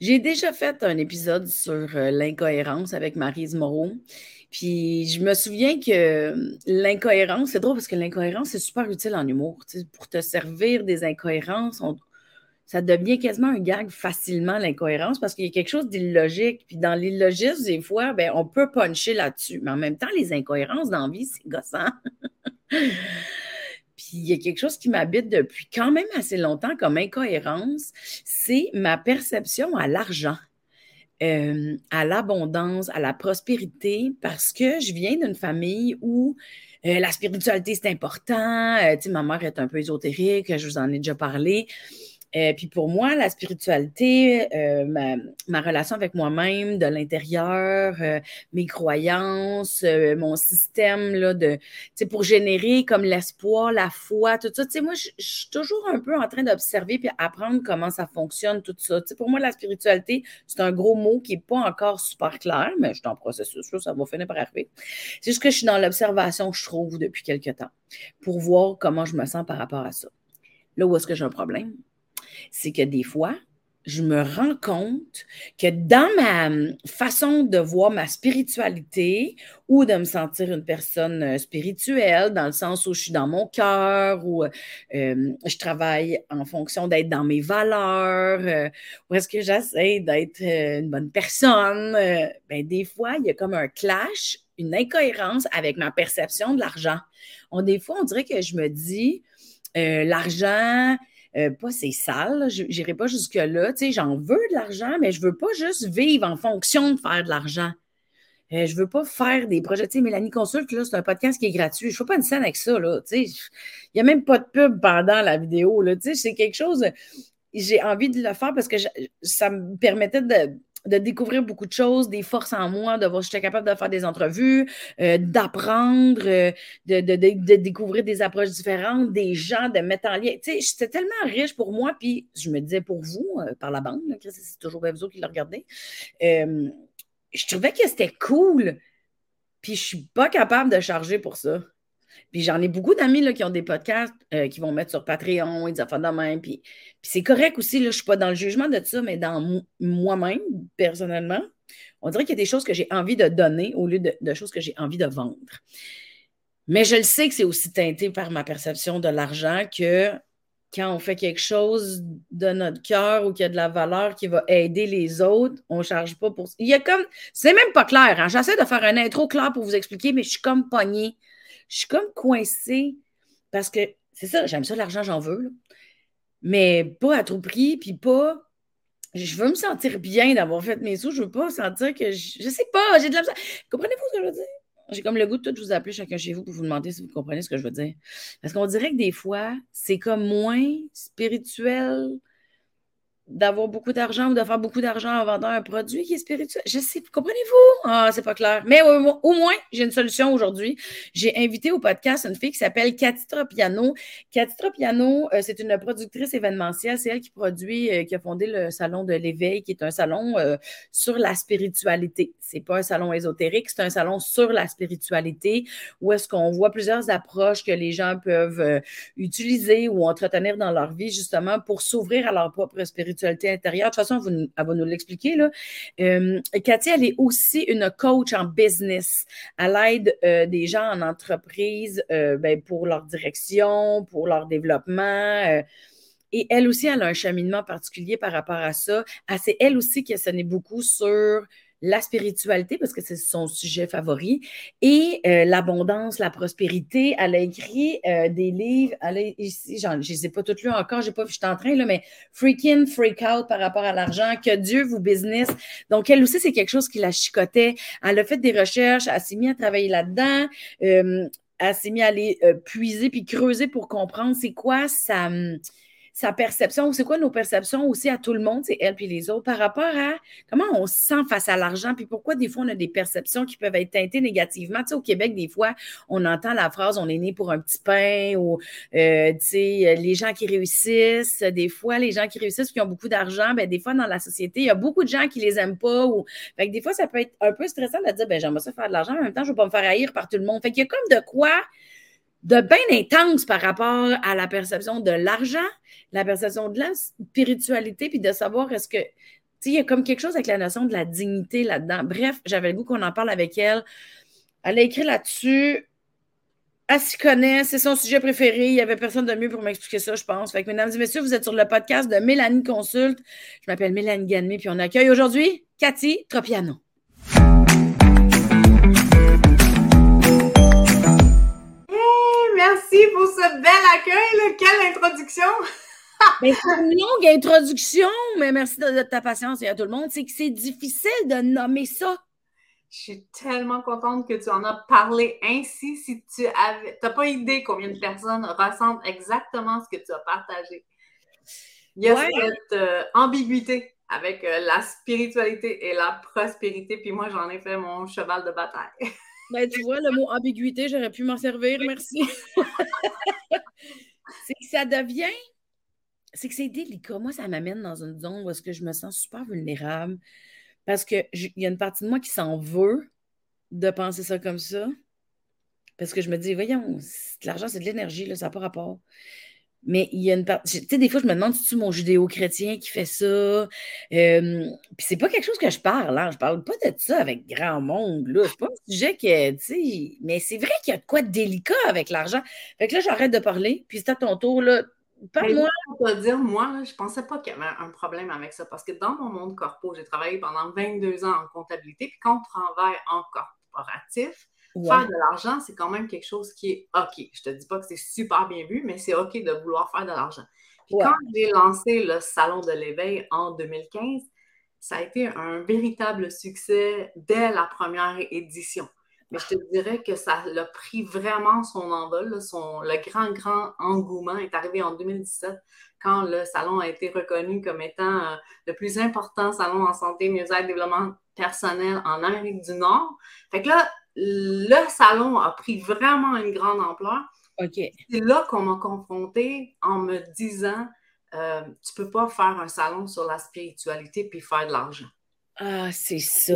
J'ai déjà fait un épisode sur euh, l'incohérence avec Marise Moreau. Puis je me souviens que l'incohérence, c'est drôle parce que l'incohérence, c'est super utile en humour. pour te servir des incohérences, ça devient quasiment un gag facilement, l'incohérence, parce qu'il y a quelque chose d'illogique. Puis dans l'illogisme, des fois, ben, on peut puncher là-dessus. Mais en même temps, les incohérences dans vie, c'est gossant. Puis il y a quelque chose qui m'habite depuis quand même assez longtemps comme incohérence, c'est ma perception à l'argent. Euh, à l'abondance, à la prospérité, parce que je viens d'une famille où euh, la spiritualité, c'est important. Euh, ma mère est un peu ésotérique, je vous en ai déjà parlé. Euh, puis pour moi, la spiritualité, euh, ma, relation avec moi-même, de l'intérieur, euh, mes croyances, mon système là, de, pour générer comme l'espoir, la foi, tout ça. moi, je suis toujours un peu en train d'observer puis apprendre comment ça fonctionne, tout ça. pour moi, la spiritualité, c'est un gros mot qui n'est pas encore super clair, mais je suis en processus, ça va finir par arriver. C'est juste que je suis dans l'observation, je trouve, depuis quelques temps, pour voir comment je me sens par rapport à ça. Là où est-ce que j'ai un problème? C'est que des fois, je me rends compte que dans ma hum, façon de voir ma spiritualité ou de me sentir une personne euh, spirituelle, dans le sens où je suis dans mon cœur, ou euh, je travaille en fonction d'être dans mes valeurs, euh, ou est-ce que j'essaie d'être une bonne personne, ben, des fois, il y a comme un clash, une incohérence avec ma perception de l'argent. Des fois, on dirait que je me dis, l'argent, euh, pas c'est sale, je n'irai pas jusque-là. Tu sais, j'en veux de l'argent, mais je veux pas juste vivre en fonction de faire de l'argent. Euh, je veux pas faire des projets. Tu sais, Mélanie Consulte, là, c'est un podcast qui est gratuit. Je fais pas une scène avec ça, là. Tu sais, il n'y a même pas de pub pendant la vidéo, là. Tu sais, c'est quelque chose, j'ai envie de le faire parce que ça me permettait de, de découvrir beaucoup de choses, des forces en moi, de voir si j'étais capable de faire des entrevues, euh, d'apprendre, euh, de, découvrir des approches différentes, des gens, de mettre en lien. Tu sais, c'était tellement riche pour moi, puis je me disais pour vous, euh, par la bande, c'est toujours vous qui le regardez, je trouvais que c'était cool, puis je suis pas capable de charger pour ça. Puis j'en ai beaucoup d'amis qui ont des podcasts euh, qui vont mettre sur Patreon et des affaires de même. Puis, c'est correct aussi, là, je ne suis pas dans le jugement de ça, mais dans moi-même, personnellement, on dirait qu'il y a des choses que j'ai envie de donner au lieu de, choses que j'ai envie de vendre. Mais je le sais que c'est aussi teinté par ma perception de l'argent que quand on fait quelque chose de notre cœur ou qu'il y a de la valeur qui va aider les autres, on ne charge pas pour ça. Il y a comme. C'est même pas clair. Hein? J'essaie de faire un intro clair pour vous expliquer, mais je suis comme pognée je suis comme coincée parce que c'est ça, j'aime ça, l'argent, j'en veux, mais pas à trop prix, puis pas. Je veux me sentir bien d'avoir fait mes sous. Je veux pas sentir que je, je sais pas, j'ai de la Comprenez-vous ce que je veux dire? J'ai comme le goût de tout vous appeler chacun chez vous pour vous demander si vous comprenez ce que je veux dire. Parce qu'on dirait que des fois, c'est comme moins spirituel d'avoir beaucoup d'argent ou de faire beaucoup d'argent en vendant un produit qui est spirituel. Je sais, comprenez-vous? Ah, c'est pas clair. Mais au, moins, j'ai une solution aujourd'hui. J'ai invité au podcast une fille qui s'appelle Cathy Tropiano. Cathy Tropiano, euh, c'est une productrice événementielle. C'est elle qui produit, euh, qui a fondé le Salon de l'éveil, qui est un salon euh, sur la spiritualité. C'est pas un salon ésotérique, c'est un salon sur la spiritualité où est-ce qu'on voit plusieurs approches que les gens peuvent utiliser ou entretenir dans leur vie justement pour s'ouvrir à leur propre spiritualité intérieure. De toute façon, elle va nous l'expliquer. Là. Euh, Cathy, elle est aussi une coach en business. Elle aide euh, des gens en entreprise euh, ben, pour leur direction, pour leur développement. et elle aussi, elle a un cheminement particulier par rapport à ça. C'est elle aussi qui a sonné beaucoup sur la spiritualité, parce que c'est son sujet favori, et euh, l'abondance, la prospérité. Elle a écrit euh, des livres, elle a, ici, je ne les ai pas toutes lues encore, j'ai pas, je suis en train, là, mais Freak In, Freak Out par rapport à l'argent, que Dieu vous business. Donc, elle aussi, c'est quelque chose qui la chicotait. Elle a fait des recherches, elle s'est mise à travailler là-dedans. Euh, elle s'est mise à aller puiser puis creuser pour comprendre c'est quoi ça sa perception, c'est quoi nos perceptions aussi à tout le monde, c'est elle puis les autres, par rapport à comment on se sent face à l'argent, puis pourquoi des fois on a des perceptions qui peuvent être teintées négativement. Tu sais, au Québec, des fois, on entend la phrase on est né pour un petit pain ou euh, tu sais, les gens qui réussissent, des fois, les gens qui réussissent qui ont beaucoup d'argent, ben des fois dans la société, il y a beaucoup de gens qui les aiment pas ou fait que des fois, ça peut être un peu stressant de dire ben j'aimerais ça faire de l'argent, en même temps, je vais pas me faire haïr par tout le monde. Fait qu'il y a comme de quoi de bien intense par rapport à la perception de l'argent, la perception de la spiritualité, puis de savoir est-ce que il y a comme quelque chose avec la notion de la dignité là-dedans. Bref, j'avais le goût qu'on en parle avec elle. Elle a écrit là-dessus. Elle s'y connaît, c'est son sujet préféré. Il n'y avait personne de mieux pour m'expliquer ça, je pense. Fait que, mesdames et messieurs, vous êtes sur le podcast de Mélanie Consulte. Je m'appelle Mélanie Ganmé, puis on accueille aujourd'hui Cathy Tropiano. Merci pour ce bel accueil. Quelle introduction! mais c'est une longue introduction, mais merci de, ta patience et à tout le monde. C'est que c'est difficile de nommer ça. Je suis tellement contente que tu en as parlé ainsi. Si tu avais, n'as pas idée combien de personnes ressentent exactement ce que tu as partagé. Il y a cette euh, ambiguïté avec euh, la spiritualité et la prospérité, puis moi, j'en ai fait mon cheval de bataille. Ben, tu vois, le mot ambiguïté, j'aurais pu m'en servir, merci. c'est que ça devient c'est que c'est délicat. Moi, ça m'amène dans une zone où est-ce que je me sens super vulnérable parce qu'il y a une partie de moi qui s'en veut de penser ça comme ça. Parce que je me dis, voyons, l'argent, c'est de l'énergie, ça n'a pas rapport. Mais il y a une partie. Tu sais, des fois, je me demande si c'est mon judéo-chrétien qui fait ça? Euh, puis c'est pas quelque chose que je parle, hein. Je parle pas de ça avec grand monde, là. C'est pas un sujet que, tu sais. Mais c'est vrai qu'il y a de quoi de délicat avec l'argent. Fait que là, j'arrête de parler. Puis c'est à ton tour, là moi. Je dire, moi, je pensais pas qu'il y avait un problème avec ça parce que dans mon monde corpo, j'ai travaillé pendant 22 ans en comptabilité. Puis quand on travaille en corporatif, faire de l'argent, c'est quand même quelque chose qui est OK. Je te dis pas que c'est super bien vu, mais c'est OK de vouloir faire de l'argent. Puis quand j'ai lancé le Salon de l'éveil en 2015, ça a été un véritable succès dès la première édition. Mais je te dirais que ça a pris vraiment son envol. son, le grand, grand engouement est arrivé en 2017 quand le salon a été reconnu comme étant euh, le plus important salon en santé, mieux-être, développement personnel en Amérique du Nord. Fait que là, le salon a pris vraiment une grande ampleur. OK. C'est là qu'on m'a confronté en me disant euh, tu peux pas faire un salon sur la spiritualité puis faire de l'argent. Ah, c'est ça.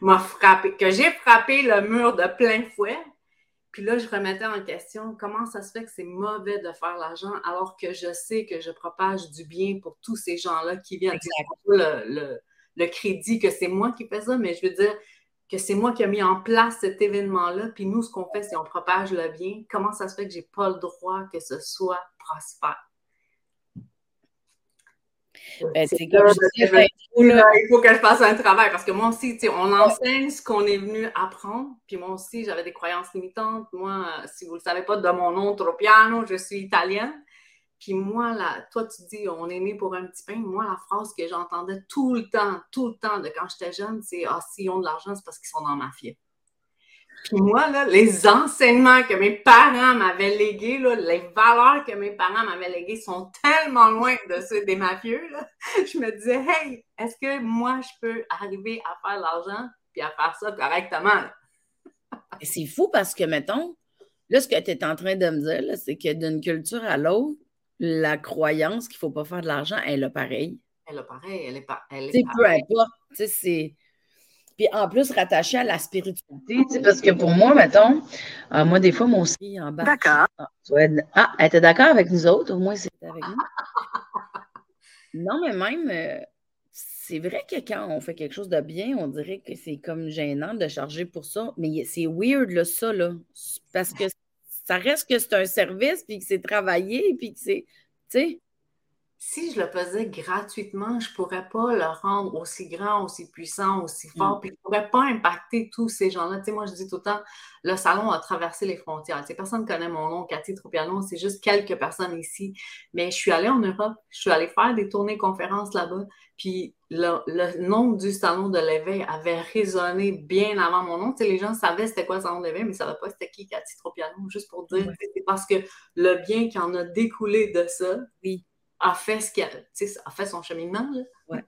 m'a frappé, que j'ai frappé le mur de plein fouet. Puis là, je remettais en question comment ça se fait que c'est mauvais de faire l'argent alors que je sais que je propage du bien pour tous ces gens-là qui viennent. Le, le, le crédit que c'est moi qui fais ça, mais je veux dire que c'est moi qui ai mis en place cet événement-là. Puis nous, ce qu'on fait, c'est qu'on propage le bien. Comment ça se fait que j'ai pas le droit que ce soit prospère? Ben, c'est comme il faut que je fasse un travail parce que moi aussi, on enseigne ce qu'on est venu apprendre. Puis moi aussi, j'avais des croyances limitantes. Moi, si vous ne le savez pas de mon nom, Tropiano, je suis italienne. Puis moi, là, toi, tu dis, on est né pour un petit pain. Moi, la phrase que j'entendais tout le temps, tout le temps de quand j'étais jeune, c'est Ah, s'ils ont de l'argent, c'est parce qu'ils sont dans ma fille. Puis moi, là, les enseignements que mes parents m'avaient légués, là, les valeurs que mes parents m'avaient léguées sont tellement loin de ceux des mafieux. Là. Je me disais, hey, est-ce que moi, je peux arriver à faire l'argent puis à faire ça correctement? C'est fou parce que, mettons, là, ce que tu es en train de me dire, c'est que d'une culture à l'autre, la croyance qu'il ne faut pas faire de l'argent, elle est pareil. Elle est pareil, elle est pas. Elle est peu importe. C'est puis en plus, rattaché à la spiritualité, parce que pour moi, mettons, euh, moi, des fois, mon aussi en bas. D'accord. Ah, ah, elle était d'accord avec nous autres, au moins, c'était avec nous. non, mais même, euh, c'est vrai que quand on fait quelque chose de bien, on dirait que c'est comme gênant de charger pour ça. Mais c'est weird, là, ça, là. Parce que ça reste que c'est un service, puis que c'est travaillé, puis que c'est. Tu sais si je le faisais gratuitement, je ne pourrais pas le rendre aussi grand, aussi puissant, aussi mm. fort, puis je ne pourrais pas impacter tous ces gens-là. Tu sais, moi, je dis tout le temps, le salon a traversé les frontières. Tu sais, personne ne connaît mon nom, Cathy Tropiano, c'est juste quelques personnes ici. Mais je suis allée en Europe, je suis allée faire des tournées conférences là-bas, puis le, nom du salon de l'éveil avait résonné bien avant mon nom. Tu sais, les gens savaient c'était quoi le salon de l'éveil, mais ils ne savaient pas c'était qui Cathy Tropiano, juste pour dire, c'est parce que le bien qui en a découlé de ça, oui a fait ce a, son cheminement. Là.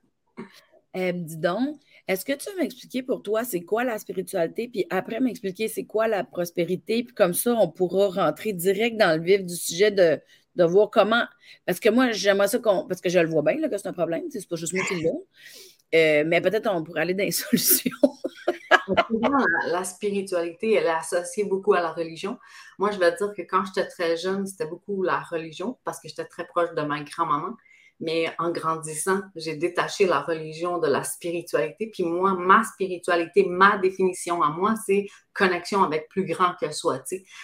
Euh, dis donc, est-ce que tu veux m'expliquer pour toi c'est quoi la spiritualité, puis après m'expliquer c'est quoi la prospérité, puis comme ça, on pourra rentrer direct dans le vif du sujet de, de voir comment. Parce que moi, j'aimerais ça qu'on. Parce que je le vois bien là, que c'est un problème, c'est pas juste moi qui l'ai. Euh, mais peut-être on pourrait aller dans les solutions. La, spiritualité, elle est associée beaucoup à la religion. Moi, je vais dire que quand j'étais très jeune, c'était beaucoup la religion parce que j'étais très proche de ma grand-maman. Mais en grandissant, j'ai détaché la religion de la spiritualité. Puis moi, ma spiritualité, ma définition à moi, c'est connexion avec plus grand que soi.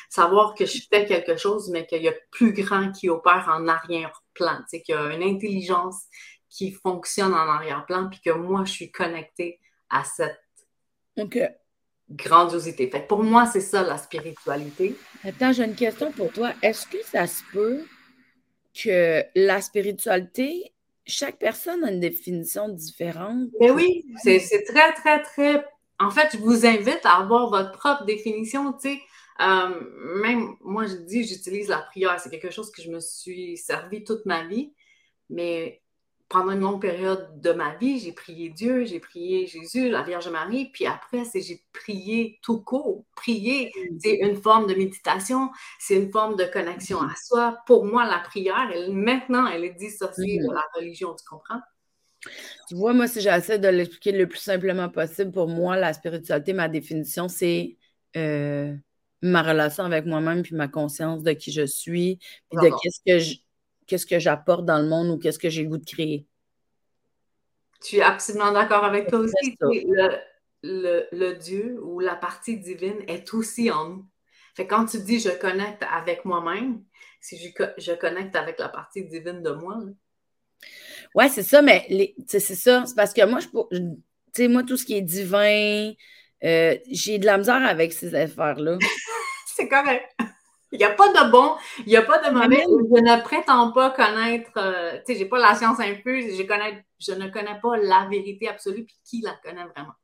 Savoir que je fais quelque chose, mais qu'il y a plus grand qui opère en arrière-plan, qu'il y a une intelligence qui fonctionne en arrière-plan, puis que moi, je suis connectée à cette grandiosité. Fait pour moi, c'est ça la spiritualité. Attends, j'ai une question pour toi. Est-ce que ça se peut que la spiritualité, chaque personne a une définition différente? Mais oui, c'est très, très, très. En fait, je vous invite à avoir votre propre définition. Tu sais, euh, même moi, je dis, j'utilise la prière. C'est quelque chose que je me suis servi toute ma vie. Mais pendant une longue période de ma vie, j'ai prié Dieu, j'ai prié Jésus, la Vierge Marie, puis après, c'est j'ai prié tout court. Prier, mm. c'est une forme de méditation, c'est une forme de connexion à soi. Pour moi, la prière, elle, maintenant, elle est dissociée de mm. la religion, tu comprends? Tu vois, moi, si j'essaie de l'expliquer le plus simplement possible, pour moi, la spiritualité, ma définition, c'est euh, ma relation avec moi-même, puis ma conscience de qui je suis, puis de qu'est-ce que je qu'est-ce que j'apporte dans le monde ou qu'est-ce que j'ai le goût de créer. Tu suis absolument d'accord avec toi aussi. Le, Dieu ou la partie divine est aussi en nous. Fait quand tu dis je connecte avec moi-même, si je, connecte avec la partie divine de moi. Oui, Ouais, c'est ça, mais c'est ça. C'est parce que moi, je, tu sais, moi, tout ce qui est divin, euh, j'ai de la misère avec ces affaires-là. c'est correct. Il n'y a pas de bon, il n'y a pas de mauvais. Je ne prétends pas connaître, euh, tu sais, j'ai pas la science infuse, je, connais, je ne connais pas la vérité absolue, puis qui la connaît vraiment?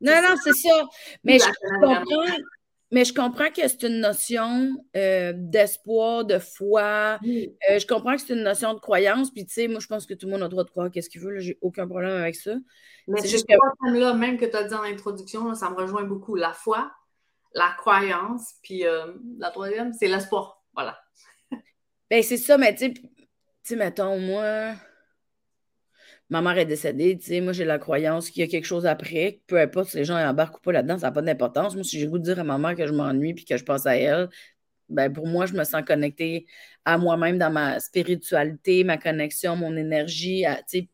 Non, non, c'est ça. Mais je, comprends, mais je comprends que c'est une notion euh, d'espoir, de foi. Euh, je comprends que c'est une notion de croyance. Puis, tu sais, moi, je pense que tout le monde a le droit de croire qu'est-ce qu'il veut. J'ai aucun problème avec ça. Mais c'est juste que... là même que tu as dit en introduction, ça me rejoint beaucoup. La foi, la croyance, puis euh, la troisième, c'est l'espoir. Voilà. ben, c'est ça, mais tu sais, mettons, moi, ma mère est décédée, tu sais, moi, j'ai la croyance qu'il y a quelque chose après, peu importe si les gens embarquent ou pas là-dedans, ça n'a pas d'importance. Moi, si j'ai goût de dire à ma mère que je m'ennuie puis que je pense à elle, ben, pour moi, je me sens connectée à moi-même dans ma spiritualité, ma connexion, mon énergie, sais.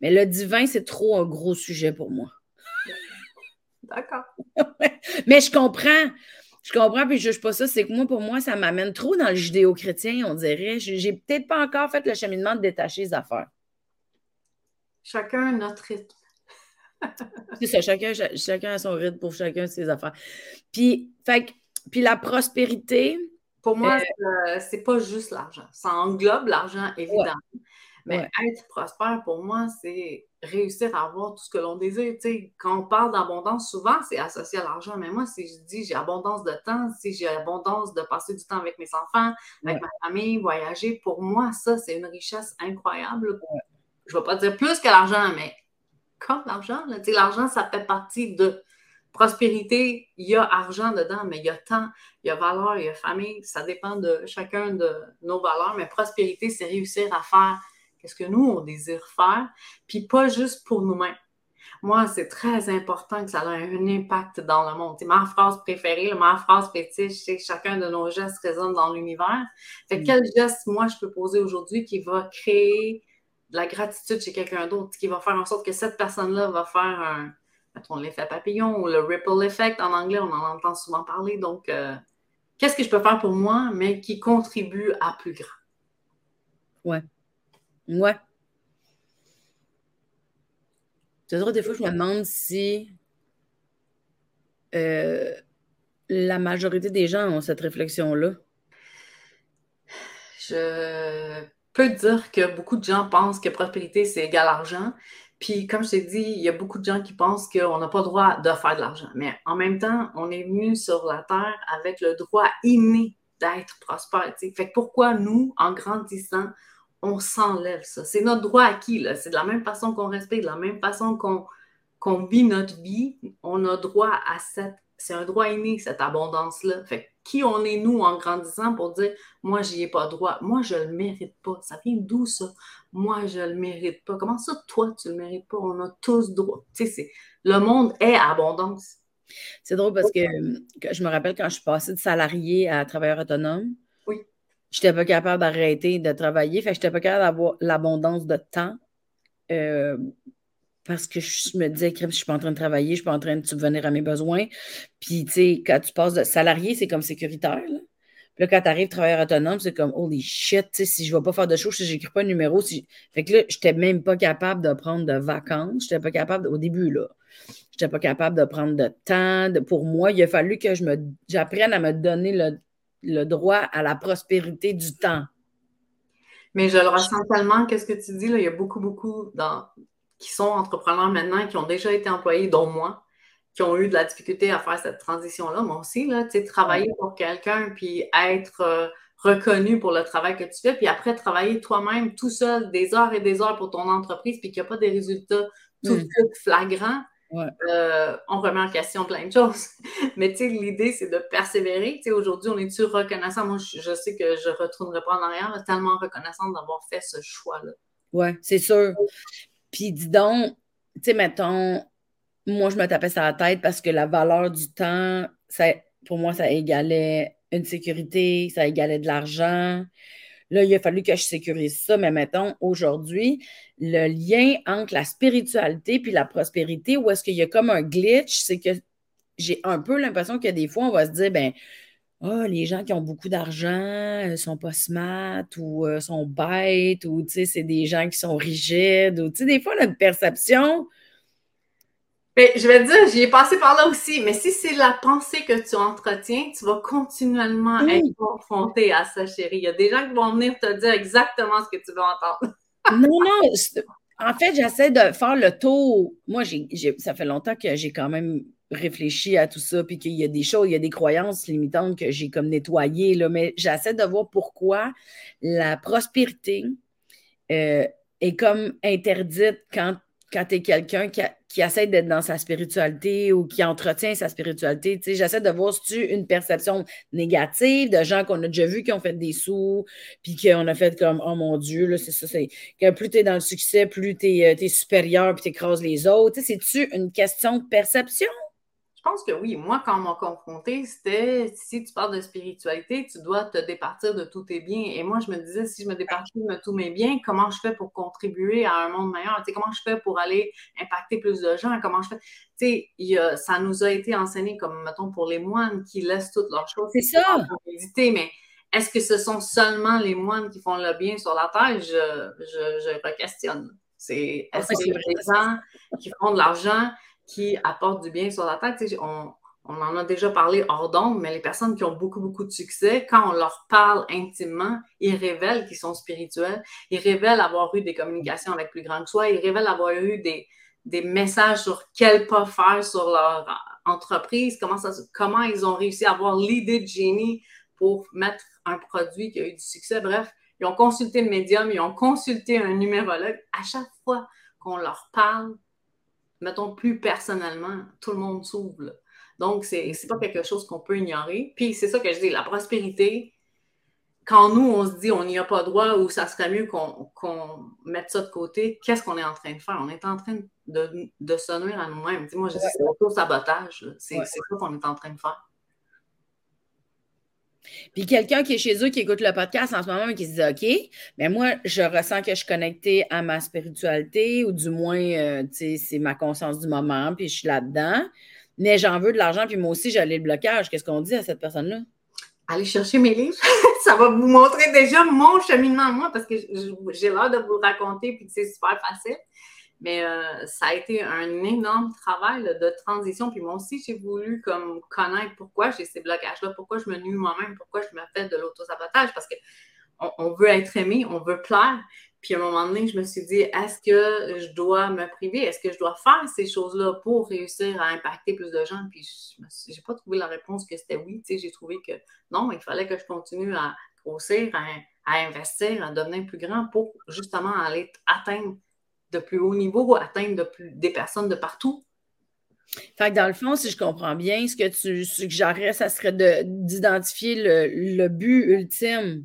Mais le divin, c'est trop un gros sujet pour moi. D'accord. Mais je comprends. Je comprends, puis je juge pas ça. C'est que moi, pour moi, ça m'amène trop dans le judéo-chrétien, on dirait. J'ai peut-être pas encore fait le cheminement de détacher les affaires. Chacun notre rythme. c'est ça, chacun, chacun a son rythme pour chacun de ses affaires. Puis, fait, puis la prospérité. Pour moi, euh, c'est pas juste l'argent. Ça englobe l'argent, évidemment. Mais être prospère, pour moi, c'est réussir à avoir tout ce que l'on désire. quand on parle d'abondance, souvent, c'est associé à l'argent. Mais moi, si je dis j'ai abondance de temps, si j'ai abondance de passer du temps avec mes enfants, avec ma famille, voyager, pour moi, ça, c'est une richesse incroyable. Je ne vais pas dire plus que l'argent, mais comme l'argent. L'argent, ça fait partie de prospérité. Il y a argent dedans, mais il y a temps, il y a valeur, il y a famille. Ça dépend de chacun de nos valeurs. Mais prospérité, c'est réussir à faire qu'est-ce que nous, on désire faire, puis pas juste pour nous-mêmes. Moi, c'est très important que ça ait un impact dans le monde. C'est ma phrase préférée, ma phrase fétiche, c'est que chacun de nos gestes résonne dans l'univers. Fait mm. quel geste, moi, je peux poser aujourd'hui qui va créer de la gratitude chez quelqu'un d'autre, qui va faire en sorte que cette personne-là va faire un, mettons, l'effet papillon ou le ripple effect en anglais, on en entend souvent parler. Donc, euh, qu'est-ce que je peux faire pour moi, mais qui contribue à plus grand? Ouais. Ouais. C'est des fois, je me demande si euh, la majorité des gens ont cette réflexion-là. Je peux dire que beaucoup de gens pensent que prospérité, c'est égal argent. Puis, comme je t'ai dit, il y a beaucoup de gens qui pensent qu'on n'a pas le droit de faire de l'argent. Mais en même temps, on est venu sur la Terre avec le droit inné d'être prospère. Fait que pourquoi nous, en grandissant, on s'enlève ça. C'est notre droit acquis. C'est de la même façon qu'on respecte, de la même façon qu'on vit notre vie, on a droit à cette. C'est un droit inné, cette abondance-là. Fait qui on est, nous, en grandissant, pour dire Moi, j'y ai pas droit. Moi, je le mérite pas. Ça vient d'où ça? Moi, je le mérite pas. Comment ça, toi, tu le mérites pas? On a tous droit. Tu sais, le monde est abondance. C'est drôle parce que, que, je me rappelle quand je suis passée de salarié à travailleur autonome. Oui Je n'étais pas capable d'arrêter de travailler. Je n'étais pas capable d'avoir l'abondance de temps. Euh, parce que je me disais, je ne suis pas en train de travailler, je ne suis pas en train de subvenir à mes besoins. Puis, tu sais, quand tu passes de salarié, c'est comme sécuritaire. Puis là, quand tu arrives travailleur autonome, c'est comme holy shit, si je ne vais pas faire de choses, si je n'écris pas un numéro. Si... Fait que là, je n'étais même pas capable de prendre de vacances. Je n'étais pas capable, au début, là, je n'étais pas capable de prendre de temps. pour moi, il a fallu que je me j'apprenne à me donner le, le droit à la prospérité du temps. Mais je le ressens tellement, qu'est-ce que tu dis, là, il y a beaucoup, beaucoup dans, qui sont entrepreneurs maintenant, qui ont déjà été employés, dont moi, qui ont eu de la difficulté à faire cette transition-là. Moi aussi, là, tu sais, travailler pour quelqu'un, puis être euh, reconnu pour le travail que tu fais, puis après travailler toi-même tout seul des heures et des heures pour ton entreprise, puis qu'il n'y a pas des résultats tout de mm. suite flagrants, euh, on remet en question plein de choses. Mais tu sais, l'idée, c'est de persévérer. Tu sais, aujourd'hui, on est-tu reconnaissant? Moi, je, sais que je ne retournerai pas en arrière, mais tellement reconnaissante d'avoir fait ce choix-là. Oui, c'est sûr. Puis dis donc, tu sais, mettons, moi, je me tapais sur la tête parce que la valeur du temps, ça, pour moi, ça égalait une sécurité, ça égalait de l'argent. Là, il a fallu que je sécurise ça, mais mettons, aujourd'hui, le lien entre la spiritualité puis la prospérité, où est-ce qu'il y a comme un glitch, c'est que j'ai un peu l'impression que des fois, on va se dire, ben, oh, les gens qui ont beaucoup d'argent ne euh, sont pas smart ou euh, sont bêtes ou, tu sais, c'est des gens qui sont rigides ou, tu sais, des fois, notre perception, mais je vais te dire, j'y ai passé par là aussi, mais si c'est la pensée que tu entretiens, tu vas continuellement être confronté à ça, chérie. Il y a des gens qui vont venir te dire exactement ce que tu veux entendre. Non, non, en fait, j'essaie de faire le tour. Moi, ça fait longtemps que j'ai quand même réfléchi à tout ça, puis qu'il y a des choses, il y a des croyances limitantes que j'ai comme nettoyées, là, mais j'essaie de voir pourquoi la prospérité euh, est comme interdite quand quand tu es quelqu'un qui, essaie d'être dans sa spiritualité ou qui entretient sa spiritualité, j'essaie de voir si tu une perception négative de gens qu'on a déjà vus qui ont fait des sous, puis qu'on a fait comme Oh mon Dieu, c'est ça, c'est que plus tu es dans le succès, plus tu es, es, supérieur, puis tu écrases les autres. C'est-tu une question de perception? Je pense que oui. Moi, quand on m'a confronté, c'était si tu parles de spiritualité, tu dois te départir de tous tes biens. Et moi, je me disais, si je me départis de tous mes biens, comment je fais pour contribuer à un monde meilleur? Comment je fais pour aller impacter plus de gens? Comment je fais? Tu sais, ça nous a été enseigné comme, mettons, pour les moines qui laissent toutes leurs choses. C'est ça. Méditer, mais est-ce que ce sont seulement les moines qui font le bien sur la terre? Je, je, je questionne. C'est est-ce que les gens qui font de l'argent qui apportent du bien sur la tête. On, en a déjà parlé hors d'ombre, mais les personnes qui ont beaucoup, beaucoup de succès, quand on leur parle intimement, ils révèlent qu'ils sont spirituels, ils révèlent avoir eu des communications avec plus grand que soi, ils révèlent avoir eu des, messages sur quel pas faire sur leur entreprise, comment, comment ils ont réussi à avoir l'idée de génie pour mettre un produit qui a eu du succès. Bref, ils ont consulté le médium, ils ont consulté un numérologue. À chaque fois qu'on leur parle mettons, plus personnellement, tout le monde s'ouvre. Donc, c'est n'est pas quelque chose qu'on peut ignorer. Puis, c'est ça que je dis, la prospérité, quand nous, on se dit on n'y a pas droit ou ça serait mieux qu'on mette ça de côté, qu'est-ce qu'on est en train de faire? On est en train de, de se nuire à nous-mêmes. Dis-moi, je dis, c'est auto-sabotage. C'est ça qu'on est en train de faire. Puis quelqu'un qui est chez eux, qui écoute le podcast en ce moment, et qui se dit OK, mais moi, je ressens que je suis connectée à ma spiritualité, ou du moins, euh, c'est ma conscience du moment, puis je suis là-dedans. Mais j'en veux de l'argent, puis moi aussi, j'allais le blocage. Qu'est-ce qu'on dit à cette personne-là? Allez chercher mes livres. ça va vous montrer déjà mon cheminement, moi, parce que j'ai l'air de vous raconter, puis c'est super facile. Mais euh, ça a été un énorme travail de transition. Puis moi aussi, j'ai voulu comme connaître pourquoi j'ai ces blocages-là, pourquoi je me nuis moi-même, pourquoi je me fais de l'autosabotage. Parce qu'on on veut être aimé, on veut plaire. Puis à un moment donné, je me suis dit, est-ce que je dois me priver? Est-ce que je dois faire ces choses-là pour réussir à impacter plus de gens? Puis je n'ai pas trouvé la réponse que c'était oui. J'ai trouvé que non, il fallait que je continue à grossir, à investir, à devenir plus grand pour justement aller atteindre de plus haut niveau, atteindre des personnes de partout. Fait que dans le fond, si je comprends bien, ce que tu suggérerais, ça serait d'identifier le, but ultime.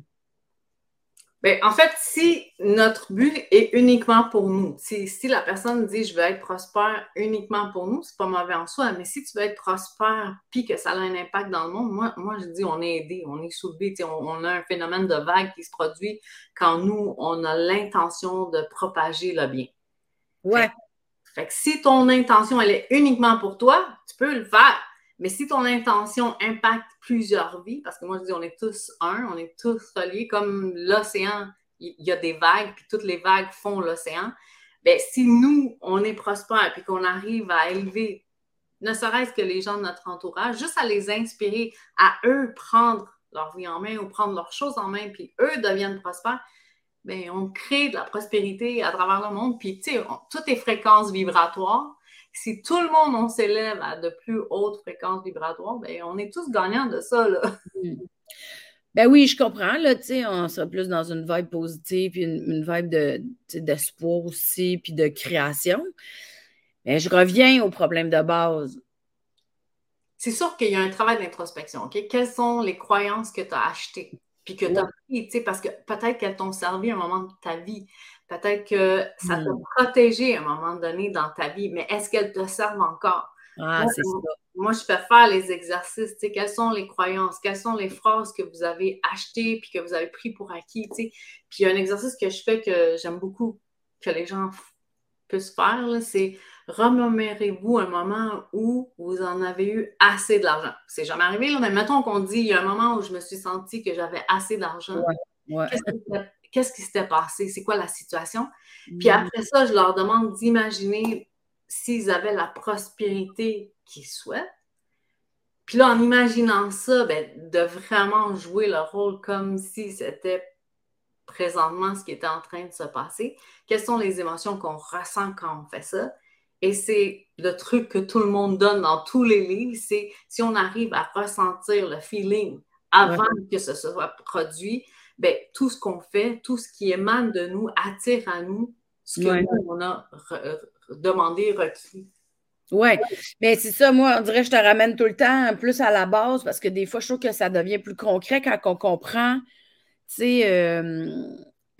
Ben, en fait, si notre but est uniquement pour nous, si, si la personne dit je veux être prospère uniquement pour nous, c'est pas mauvais en soi, mais si tu veux être prospère puis que ça a un impact dans le monde, moi, moi je dis on est aidé, on est soulevé, on, on a un phénomène de vague qui se produit quand nous, on a l'intention de propager le bien. Ouais. Fait que si ton intention, elle est uniquement pour toi, tu peux le faire. Mais si ton intention impacte plusieurs vies, parce que moi je dis on est tous un, on est tous reliés, comme l'océan, il y, a des vagues, puis toutes les vagues font l'océan. Bien, si nous, on est prospère, puis qu'on arrive à élever, ne serait-ce que les gens de notre entourage, juste à les inspirer, à eux prendre leur vie en main ou prendre leurs choses en main, puis eux deviennent prospères, bien, on crée de la prospérité à travers le monde. Puis, tu sais, toutes les fréquences vibratoires, si tout le monde, on s'élève à de plus hautes fréquences vibratoires, ben, on est tous gagnants de ça, là. Mm. Ben oui, je comprends, là, tu sais, on sera plus dans une vibe positive, puis une, vibe de, d'espoir aussi, puis de création. Mais je reviens au problème de base. C'est sûr qu'il y a un travail d'introspection, OK? Quelles sont les croyances que tu as achetées, puis que tu as pris, tu sais, parce que peut-être qu'elles t'ont servi à un moment de ta vie. Peut-être que ça t'a hmm. protégé à un moment donné dans ta vie, mais est-ce qu'elles te servent encore? Ah, c'est ça. Moi, je fais faire les exercices. Tu sais, quelles sont les croyances? Quelles sont les phrases que vous avez achetées puis que vous avez pris pour acquis? Tu sais? Puis il y a un exercice que je fais que j'aime beaucoup que les gens puissent faire, c'est remémorez-vous un moment où vous en avez eu assez de l'argent? C'est jamais arrivé, là, mais mettons qu'on dit il y a un moment où je me suis sentie que j'avais assez d'argent. Ouais, qu'est-ce qui s'était passé, c'est quoi la situation? Puis mm. après ça, je leur demande d'imaginer s'ils avaient la prospérité qu'ils souhaitent. Puis là, en imaginant ça, ben, de vraiment jouer le rôle comme si c'était présentement ce qui était en train de se passer. Quelles sont les émotions qu'on ressent quand on fait ça? Et c'est le truc que tout le monde donne dans tous les livres, c'est si on arrive à ressentir le feeling avant que ce soit produit, ben, tout ce qu'on fait, tout ce qui émane de nous attire à nous ce que nous, on a demandé, requis. Oui, mais c'est ça, moi, on dirait que je te ramène tout le temps plus à la base parce que des fois, je trouve que ça devient plus concret quand on comprend, tu sais, euh,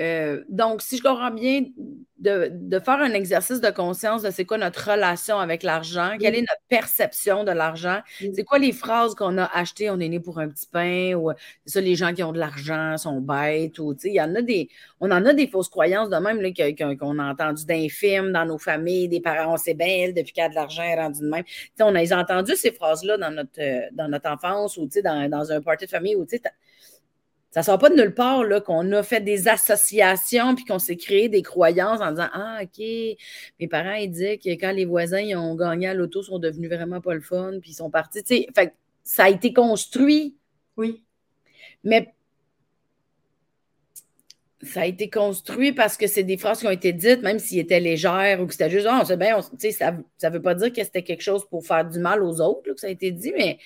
euh, donc, si je comprends bien, de, faire un exercice de conscience de c'est quoi notre relation avec l'argent, quelle est notre perception de l'argent, c'est quoi les phrases qu'on a achetées, on est né pour un petit pain, ou c'est ça, les gens qui ont de l'argent sont bêtes, ou il y en a des, on en a des fausses croyances de même qu'on a entendu d'infirmes dans nos familles, des parents, on sait bien, depuis qu'il y a de l'argent, est rendu de même. on a entendu ces phrases-là dans notre, euh, dans notre enfance ou dans, dans un party de famille où ça ne sort pas de nulle part qu'on a fait des associations puis qu'on s'est créé des croyances en disant Ah, OK, mes parents ils disaient que quand les voisins ils ont gagné à l'auto, ils sont devenus vraiment pas le fun, puis ils sont partis. fait, ça a été construit. Oui. Mais ça a été construit parce que c'est des phrases qui ont été dites, même s'ils étaient légères ou que c'était juste, ah, c'est bien, ça ne veut pas dire que c'était quelque chose pour faire du mal aux autres que ça a été dit, mais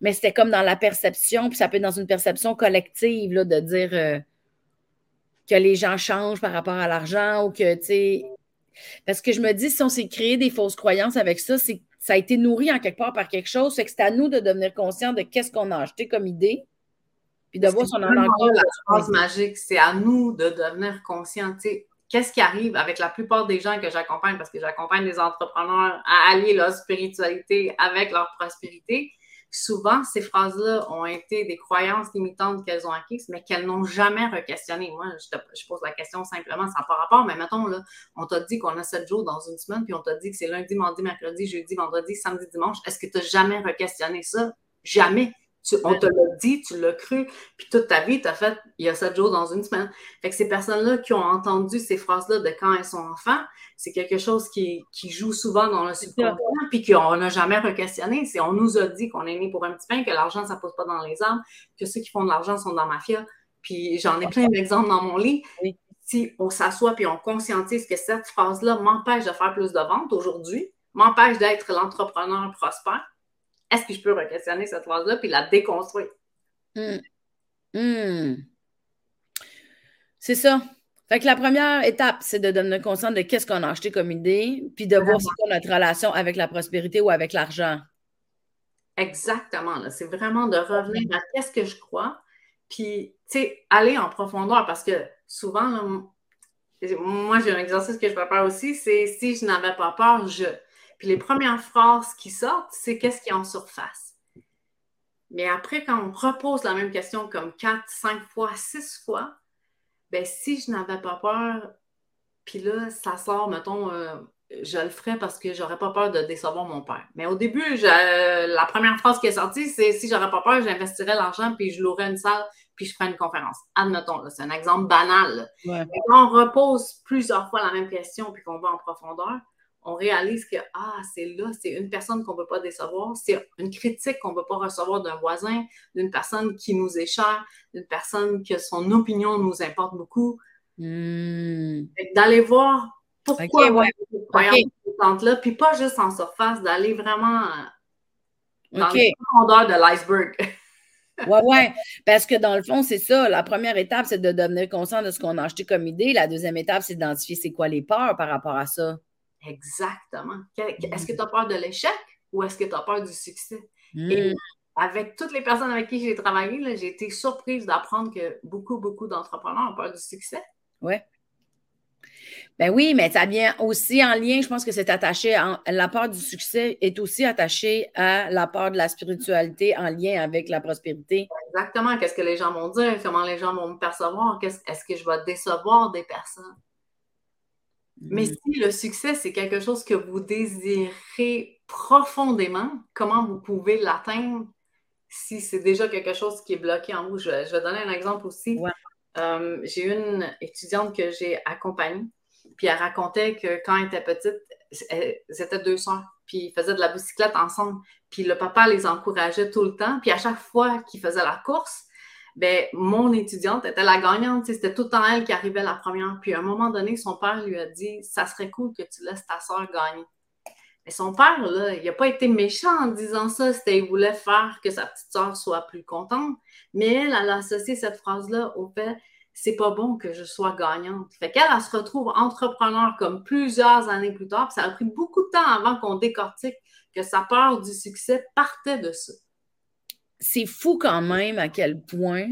mais c'était comme dans la perception, puis ça peut être dans une perception collective là, de dire euh, que les gens changent par rapport à l'argent ou que, tu sais. Parce que je me dis, si on s'est créé des fausses croyances avec ça, c'est ça a été nourri en quelque part par quelque chose. C'est que c'est à nous de devenir conscient de qu'est-ce qu'on a acheté comme idée, puis de voir si on en a encore. La phrase magique, c'est à nous de devenir conscient. Qu'est-ce qui arrive avec la plupart des gens que j'accompagne, parce que j'accompagne des entrepreneurs à allier leur spiritualité avec leur prospérité, souvent, ces phrases-là ont été des croyances limitantes qu'elles ont acquises, mais qu'elles n'ont jamais re-questionnées. Moi, je, pose la question simplement, sans par rapport, mais mettons, là, on t'a dit qu'on a sept jours dans une semaine, puis on t'a dit que c'est lundi, mardi, mercredi, jeudi, vendredi, samedi, dimanche. Est-ce que tu n'as jamais re-questionné ça? Jamais on te l'a dit, tu l'as cru, puis toute ta vie, tu as fait il y a sept jours dans une semaine. Fait que ces personnes-là qui ont entendu ces phrases-là de quand elles sont enfants, c'est quelque chose qui, joue souvent dans le subconscient, puis qu'on n'a jamais re-questionné. C'est on nous a dit qu'on est né pour un petit pain, que l'argent, ça ne pose pas dans les arbres, que ceux qui font de l'argent sont dans la mafia. Puis j'en ai plein d'exemples dans mon lit. Si on s'assoit puis on conscientise que cette phrase-là m'empêche de faire plus de ventes aujourd'hui, m'empêche d'être l'entrepreneur prospère, est-ce que je peux re-questionner cette phrase-là puis la déconstruire? Hmm. Hmm. C'est ça. Fait que la première étape, c'est de devenir conscient de qu'est-ce qu'on a acheté comme idée, puis de voir c'est quoi notre relation avec la prospérité ou avec l'argent. Exactement. C'est vraiment de revenir à qu'est-ce que je crois, puis, tu sais, aller en profondeur parce que souvent, moi, j'ai un exercice que je vais faire aussi, c'est si je n'avais pas peur, je. Puis les premières phrases qui sortent, c'est qu'est-ce qui est en surface? Mais après, quand on repose la même question comme quatre, cinq fois, six fois, ben si je n'avais pas peur, puis là, ça sort, mettons, euh, je le ferais parce que j'aurais pas peur de décevoir mon père. Mais au début, la première phrase qui est sortie, c'est si j'aurais pas peur, j'investirais l'argent puis je louerais une salle puis je ferais une conférence. Admettons, c'est un exemple banal. Quand on repose plusieurs fois la même question puis qu'on va en profondeur, on réalise que ah, c'est là, c'est une personne qu'on ne peut pas décevoir, c'est une critique qu'on ne peut pas recevoir d'un voisin, d'une personne qui nous est chère, d'une personne que son opinion nous importe beaucoup. Hmm. D'aller voir pourquoi okay, ouais. là, puis pas juste en surface, d'aller vraiment dans okay. profondeur de l'iceberg. Oui, oui. Parce que dans le fond, c'est ça. La première étape, c'est de devenir conscient de ce qu'on a acheté comme idée. La deuxième étape, c'est d'identifier c'est quoi les peurs par rapport à ça. Exactement. Est-ce que tu as peur de l'échec ou est-ce que tu as peur du succès? Et hmm. avec toutes les personnes avec qui j'ai travaillé, j'ai été surprise d'apprendre que beaucoup, beaucoup d'entrepreneurs ont peur du succès. Oui. Ben oui, mais ça vient aussi en lien, je pense que c'est attaché, à, la peur du succès est aussi attachée à la peur de la spiritualité en lien avec la prospérité. Exactement. Qu'est-ce que les gens vont dire? Comment les gens vont me percevoir? Est-ce que je vais décevoir des personnes? Mais mm. si le succès, c'est quelque chose que vous désirez profondément, comment vous pouvez l'atteindre? Si c'est déjà quelque chose qui est bloqué en vous? Je, vais donner un exemple aussi. Euh, j'ai une étudiante que j'ai accompagnée, puis elle racontait que quand elle était petite, c'était deux soeurs, puis ils faisaient de la bicyclette ensemble, puis le papa les encourageait tout le temps, puis à chaque fois qu'ils faisaient la course, ben, mon étudiante était la gagnante. C'était tout le elle qui arrivait la première. Puis à un moment donné, son père lui a dit Ça serait cool que tu laisses ta soeur gagner. Mais son père, là, il n'a pas été méchant en disant ça. C'était il voulait faire que sa petite soeur soit plus contente. Mais elle, elle a associé cette phrase-là au fait c'est pas bon que je sois gagnante. Fait qu'elle, elle se retrouve entrepreneur comme plusieurs années plus tard. Puis ça a pris beaucoup de temps avant qu'on décortique que sa peur du succès partait de ça c'est fou quand même à quel point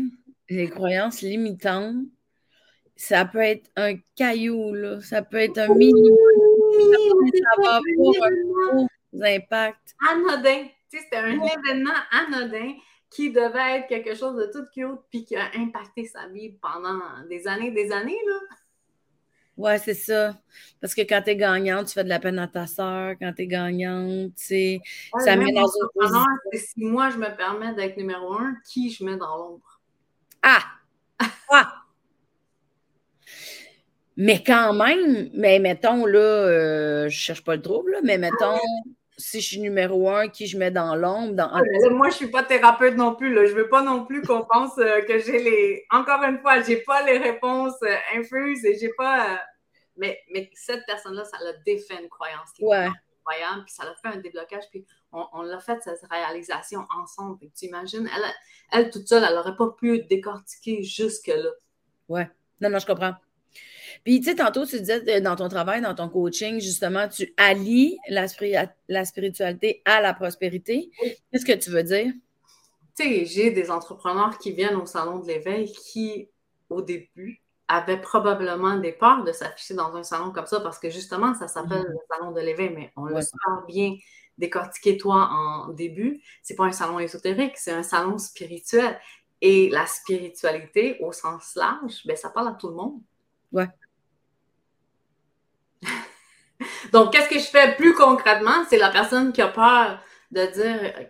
les croyances limitantes, ça peut être un caillou, là, ça peut être un mini. Ça va avoir un gros impact. Anodin. Tu sais, c'était un événement anodin qui devait être quelque chose de tout cute puis qui a impacté sa vie pendant des années, des années, là. Ouais, c'est ça. Parce que quand tu es gagnante, tu fais de la peine à ta soeur. Quand tu es gagnante, tu sais, ça met dans une Si moi, je me permets d'être numéro un, qui je mets dans l'ombre? Ah! ah! Mais quand même, mais mettons, là, euh, je cherche pas le trouble, là, mais mettons, si je suis numéro un, qui je mets dans l'ombre. Dans... Ah, moi, je suis pas thérapeute non plus. Là. Je veux pas non plus qu'on pense euh, que j'ai les. Encore une fois, j'ai pas les réponses euh, infuses et j'ai pas. Euh, mais, mais cette personne-là, ça l'a défait une croyance qui ouais. incroyable, puis ça l'a fait un déblocage, puis on, on l'a fait cette réalisation ensemble. tu imagines, elle, elle toute seule, elle n'aurait pas pu décortiquer jusque-là. Ouais. Non, non, je comprends. Puis, tu sais, tantôt, tu disais euh, dans ton travail, dans ton coaching, justement, tu allies la, la spiritualité à la prospérité. Qu'est-ce que tu veux dire? Tu sais, j'ai des entrepreneurs qui viennent au salon de l'éveil qui, au début, avaient probablement des peurs de s'afficher dans un salon comme ça parce que justement, ça s'appelle mm-hmm. le salon de l'éveil, mais on le sait bien décortiquer toi en début. C'est pas un salon ésotérique, c'est un salon spirituel. Et la spiritualité, au sens large, ben, ça parle à tout le monde. Ouais. Donc, qu'est-ce que je fais plus concrètement? C'est la personne qui a peur de dire,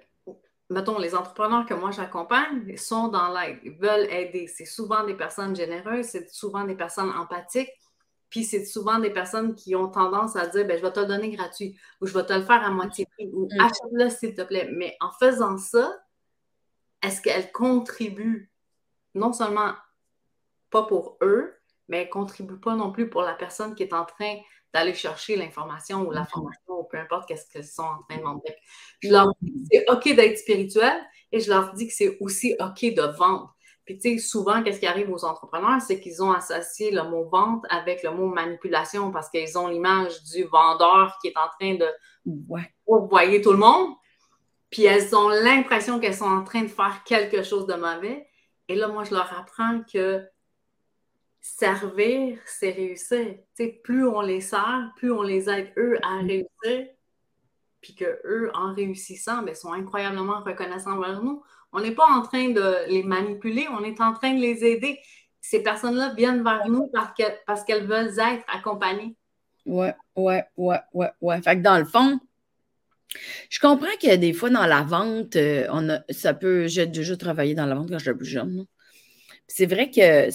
mettons, les entrepreneurs que moi j'accompagne sont dans l'aide, ils veulent aider. C'est souvent des personnes généreuses, c'est souvent des personnes empathiques, puis c'est souvent des personnes qui ont tendance à dire, ben, je vais te le donner gratuit, ou je vais te le faire à moitié prix, ou mm. achète-le s'il te plaît. Mais en faisant ça, est-ce qu'elles contribuent non seulement pas pour eux, mais elles ne contribuent pas non plus pour la personne qui est en train d'aller chercher l'information ou la mhm. formation ou peu importe qu'est-ce qu'ils sont en train de montrer. Je leur dis que c'est OK d'être spirituel et je leur dis que c'est aussi OK de vendre. Puis, tu sais, souvent, qu'est-ce qui arrive aux entrepreneurs, c'est qu'ils ont associé le mot vente avec le mot manipulation parce qu'ils ont l'image du vendeur qui est en train de ouais. tout le monde. Puis, elles ont l'impression qu'elles sont en train de faire quelque chose de mauvais. Et là, moi, je leur apprends que servir, c'est réussir. plus on les sert, plus on les aide eux à mm. réussir, puis que eux, en réussissant, ben, sont incroyablement reconnaissants envers nous. On n'est pas en train de les manipuler, on est en train de les aider. Ces personnes-là viennent vers nous parce qu'elles veulent être accompagnées. Ouais, ouais, ouais, ouais, ouais. Fait que dans le fond, je comprends que des fois, dans la vente, euh, on a, ça peut. J'ai déjà travaillé dans la vente quand j'étais plus jeune. C'est vrai que.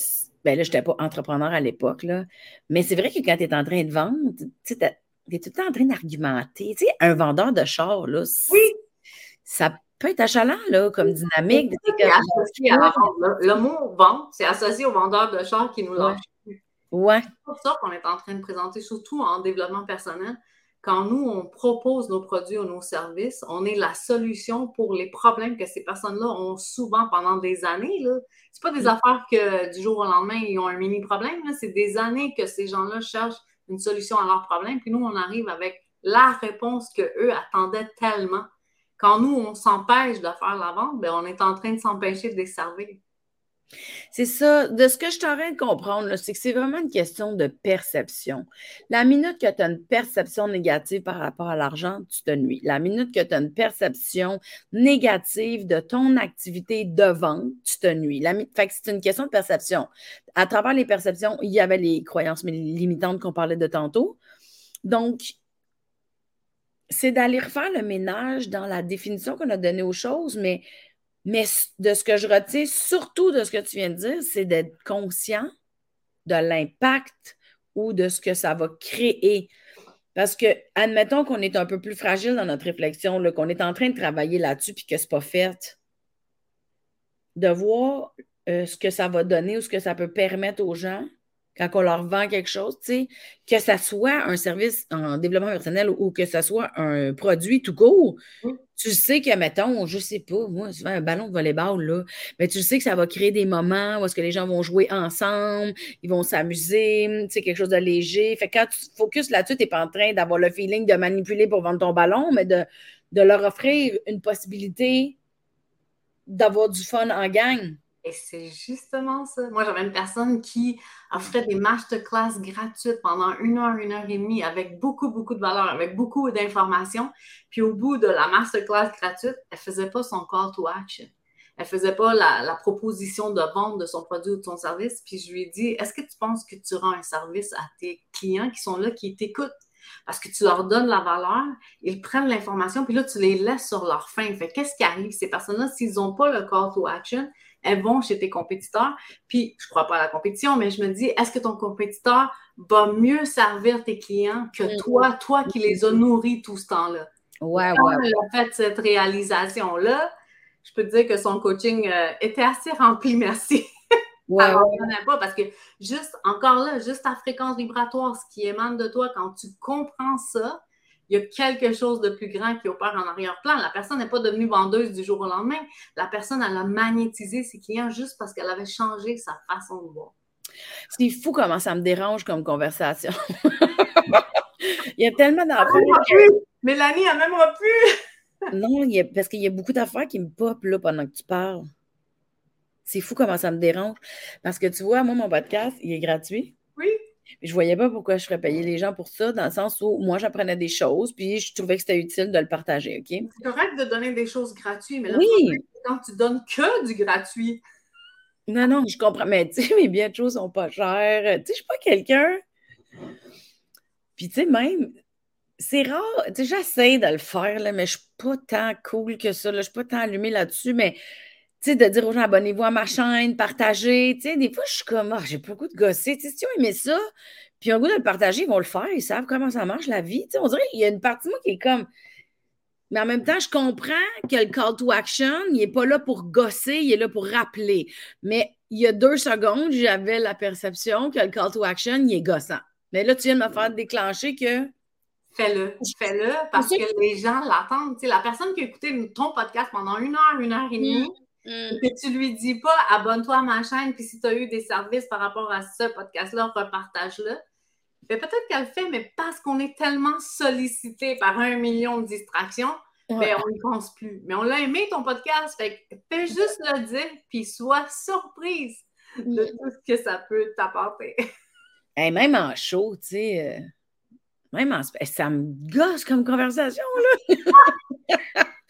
Ben là, je n'étais pas entrepreneur à l'époque, là. Mais c'est vrai que quand tu es en train de vendre, tu es tout le temps en train d'argumenter. Tu sais, un vendeur de char, là, oui. ça peut être achalant, là, comme dynamique. le, mot vente, c'est associé au vendeur de char qui nous lâche. Ouais. C'est pour ça qu'on est en train de présenter, surtout en développement personnel, quand nous, on propose nos produits ou nos services, on est la solution pour les problèmes que ces personnes-là ont souvent pendant des années. Ce n'est pas des mm. affaires que du jour au lendemain, ils ont un mini problème. C'est des années que ces gens-là cherchent une solution à leurs problèmes. Puis nous, on arrive avec la réponse qu'eux attendaient tellement. Quand nous, on s'empêche de faire la vente, bien, on est en train de s'empêcher de les servir. C'est ça. De ce que je t'aurais de comprendre, c'est que c'est vraiment une question de perception. La minute que tu as une perception négative par rapport à l'argent, tu te nuis. La minute que tu as une perception négative de ton activité de vente, tu te nuis. Fait que c'est une question de perception. À travers les perceptions, il y avait les croyances limitantes qu'on parlait de tantôt. Donc, c'est d'aller refaire le ménage dans la définition qu'on a donnée aux choses, mais mais de ce que je retiens, surtout de ce que tu viens de dire, c'est d'être conscient de l'impact ou de ce que ça va créer. Parce que, admettons qu'on est un peu plus fragile dans notre réflexion, qu'on est en train de travailler là-dessus puis que ce n'est pas fait. De voir euh, ce que ça va donner ou ce que ça peut permettre aux gens quand on leur vend quelque chose, que ce soit un service en développement personnel ou, que ce soit un produit tout court, tu sais que, mettons, je sais pas, moi, un ballon de volleyball, là, mais tu sais que ça va créer des moments où est-ce que les gens vont jouer ensemble, ils vont s'amuser, tu quelque chose de léger. Fait que quand tu focuses là-dessus, tu n'es pas en train d'avoir le feeling de manipuler pour vendre ton ballon, mais de, de leur offrir une possibilité d'avoir du fun en gang. Et c'est justement ça. Moi, j'avais une personne qui offrait des masterclass gratuites pendant une heure, une heure et demie, avec beaucoup, beaucoup de valeur, avec beaucoup d'informations. Puis au bout de la masterclass gratuite, elle ne faisait pas son call to action. Elle ne faisait pas la, proposition de vente de son produit ou de son service. Puis je lui ai dit, est-ce que tu penses que tu rends un service à tes clients qui sont là, qui t'écoutent? Parce que tu leur donnes la valeur, ils prennent l'information, puis là, tu les laisses sur leur fin. Qu'est-ce qui arrive? Ces personnes-là, s'ils n'ont pas le call to action, elles vont chez tes compétiteurs. Puis, je ne crois pas à la compétition, mais je me dis, est-ce que ton compétiteur va mieux servir tes clients que mm. toi, toi qui les as nourris tout ce temps-là? Ouais, Quand ouais. a fait cette réalisation-là, je peux te dire que son coaching euh, était assez rempli, merci. Ouais, pas parce que juste, encore là, juste ta fréquence vibratoire, ce qui émane de toi, quand tu comprends ça, il y a quelque chose de plus grand qui opère en arrière-plan. La personne n'est pas devenue vendeuse du jour au lendemain. La personne, elle a magnétisé ses clients juste parce qu'elle avait changé sa façon de voir. C'est fou comment ça me dérange comme conversation. il y a tellement d'affaires. Mélanie, elle même plus. non, parce qu'il y a beaucoup d'affaires qui me popent là, pendant que tu parles. C'est fou comment ça me dérange. Parce que tu vois, moi, mon podcast, il est gratuit. Oui. Je voyais pas pourquoi je ferais payer les gens pour ça, dans le sens où moi, j'apprenais des choses, puis je trouvais que c'était utile de le partager, OK? C'est correct de donner des choses gratuites, mais là, oui. quand tu donnes que du gratuit. Non, non, je comprends, mais tu sais, mes biens de choses sont pas chers. Tu sais, je suis pas quelqu'un. Puis, tu sais, même, c'est rare. Tu sais, j'essaie de le faire, là, mais je suis pas tant cool que ça. Je suis pas tant allumée là-dessus, mais sais, de dire aux gens abonnez-vous à ma chaîne, partagez. Tu sais, des fois, je suis comme, oh, j'ai pas le goût de gosser. Tu sais, si ils ont ça, puis le goût de le partager, ils vont le faire, ils savent comment ça marche la vie. Tu sais, on dirait qu'il y a une partie de moi qui est comme. Mais en même temps, je comprends que le call to action, il n'est pas là pour gosser, il est là pour rappeler. Mais il y a deux secondes, j'avais la perception que le call to action, il est gossant. Mais là, tu viens de me faire déclencher que. Fais-le, fais-le, parce que les gens l'attendent. Tu sais, la personne qui a écouté ton podcast pendant une heure, une heure et demie, Mm. Que tu lui dis pas abonne-toi à ma chaîne, puis si tu as eu des services par rapport à ce podcast-là, repartage-le. Mais peut-être qu'elle le fait, mais parce qu'on est tellement sollicité par un million de distractions, ben, on n'y pense plus. Mais on l'a aimé ton podcast, fait fais juste le dire, puis sois surprise. de tout ce que ça peut t'apporter. Et même en show, tu sais, euh, même en... ça me gosse comme conversation, là.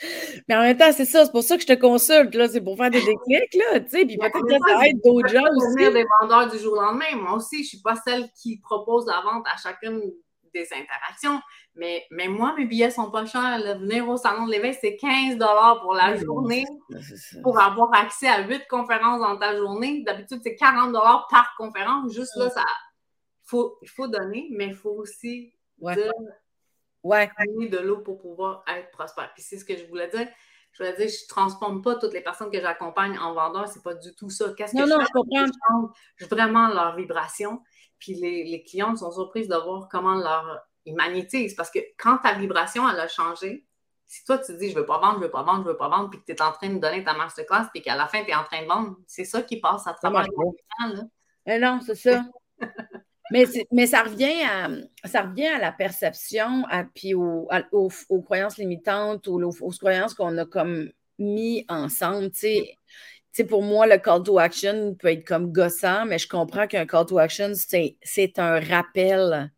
Mais en même temps, c'est ça, c'est pour ça que je te consulte, là, c'est pour faire des déclics, là, tu sais, puis peut-être que ça aide d'autres gens aussi. des vendeurs du jour au lendemain. Moi aussi, je ne suis pas celle qui propose la vente à chacune des interactions, mais, mais moi, mes billets sont pas chers. Venir au Salon de l'éveil, c'est 15 pour la journée pour avoir accès à 8 conférences dans ta journée. D'habitude, c'est 40 par conférence. Juste là, ça, faut, il faut donner, mais il faut aussi ouais. dire ouais. de l'eau pour pouvoir être prospère. Puis c'est ce que je voulais dire. Je voulais dire, je ne transforme pas toutes les personnes que j'accompagne en vendeurs, c'est pas du tout ça. Qu'est-ce que non, je non, fais? je comprends. Je vraiment leur vibration. Puis les, les clientes sont surprises de voir comment leur ils magnétisent. Parce que quand ta vibration, elle a changé, si toi, tu dis, je veux pas vendre, je veux pas vendre, je veux pas vendre, puis que tu es en train de donner ta masterclass, puis qu'à la fin, tu es en train de vendre, c'est ça qui passe à travers le temps. Eh non, c'est ça. mais, mais ça revient à ça revient à la perception, à, puis aux, aux, croyances limitantes, aux, aux croyances qu'on a comme mis ensemble. Pour moi, le call to action peut être comme gossant, mais je comprends qu'un call to action, c'est un rappel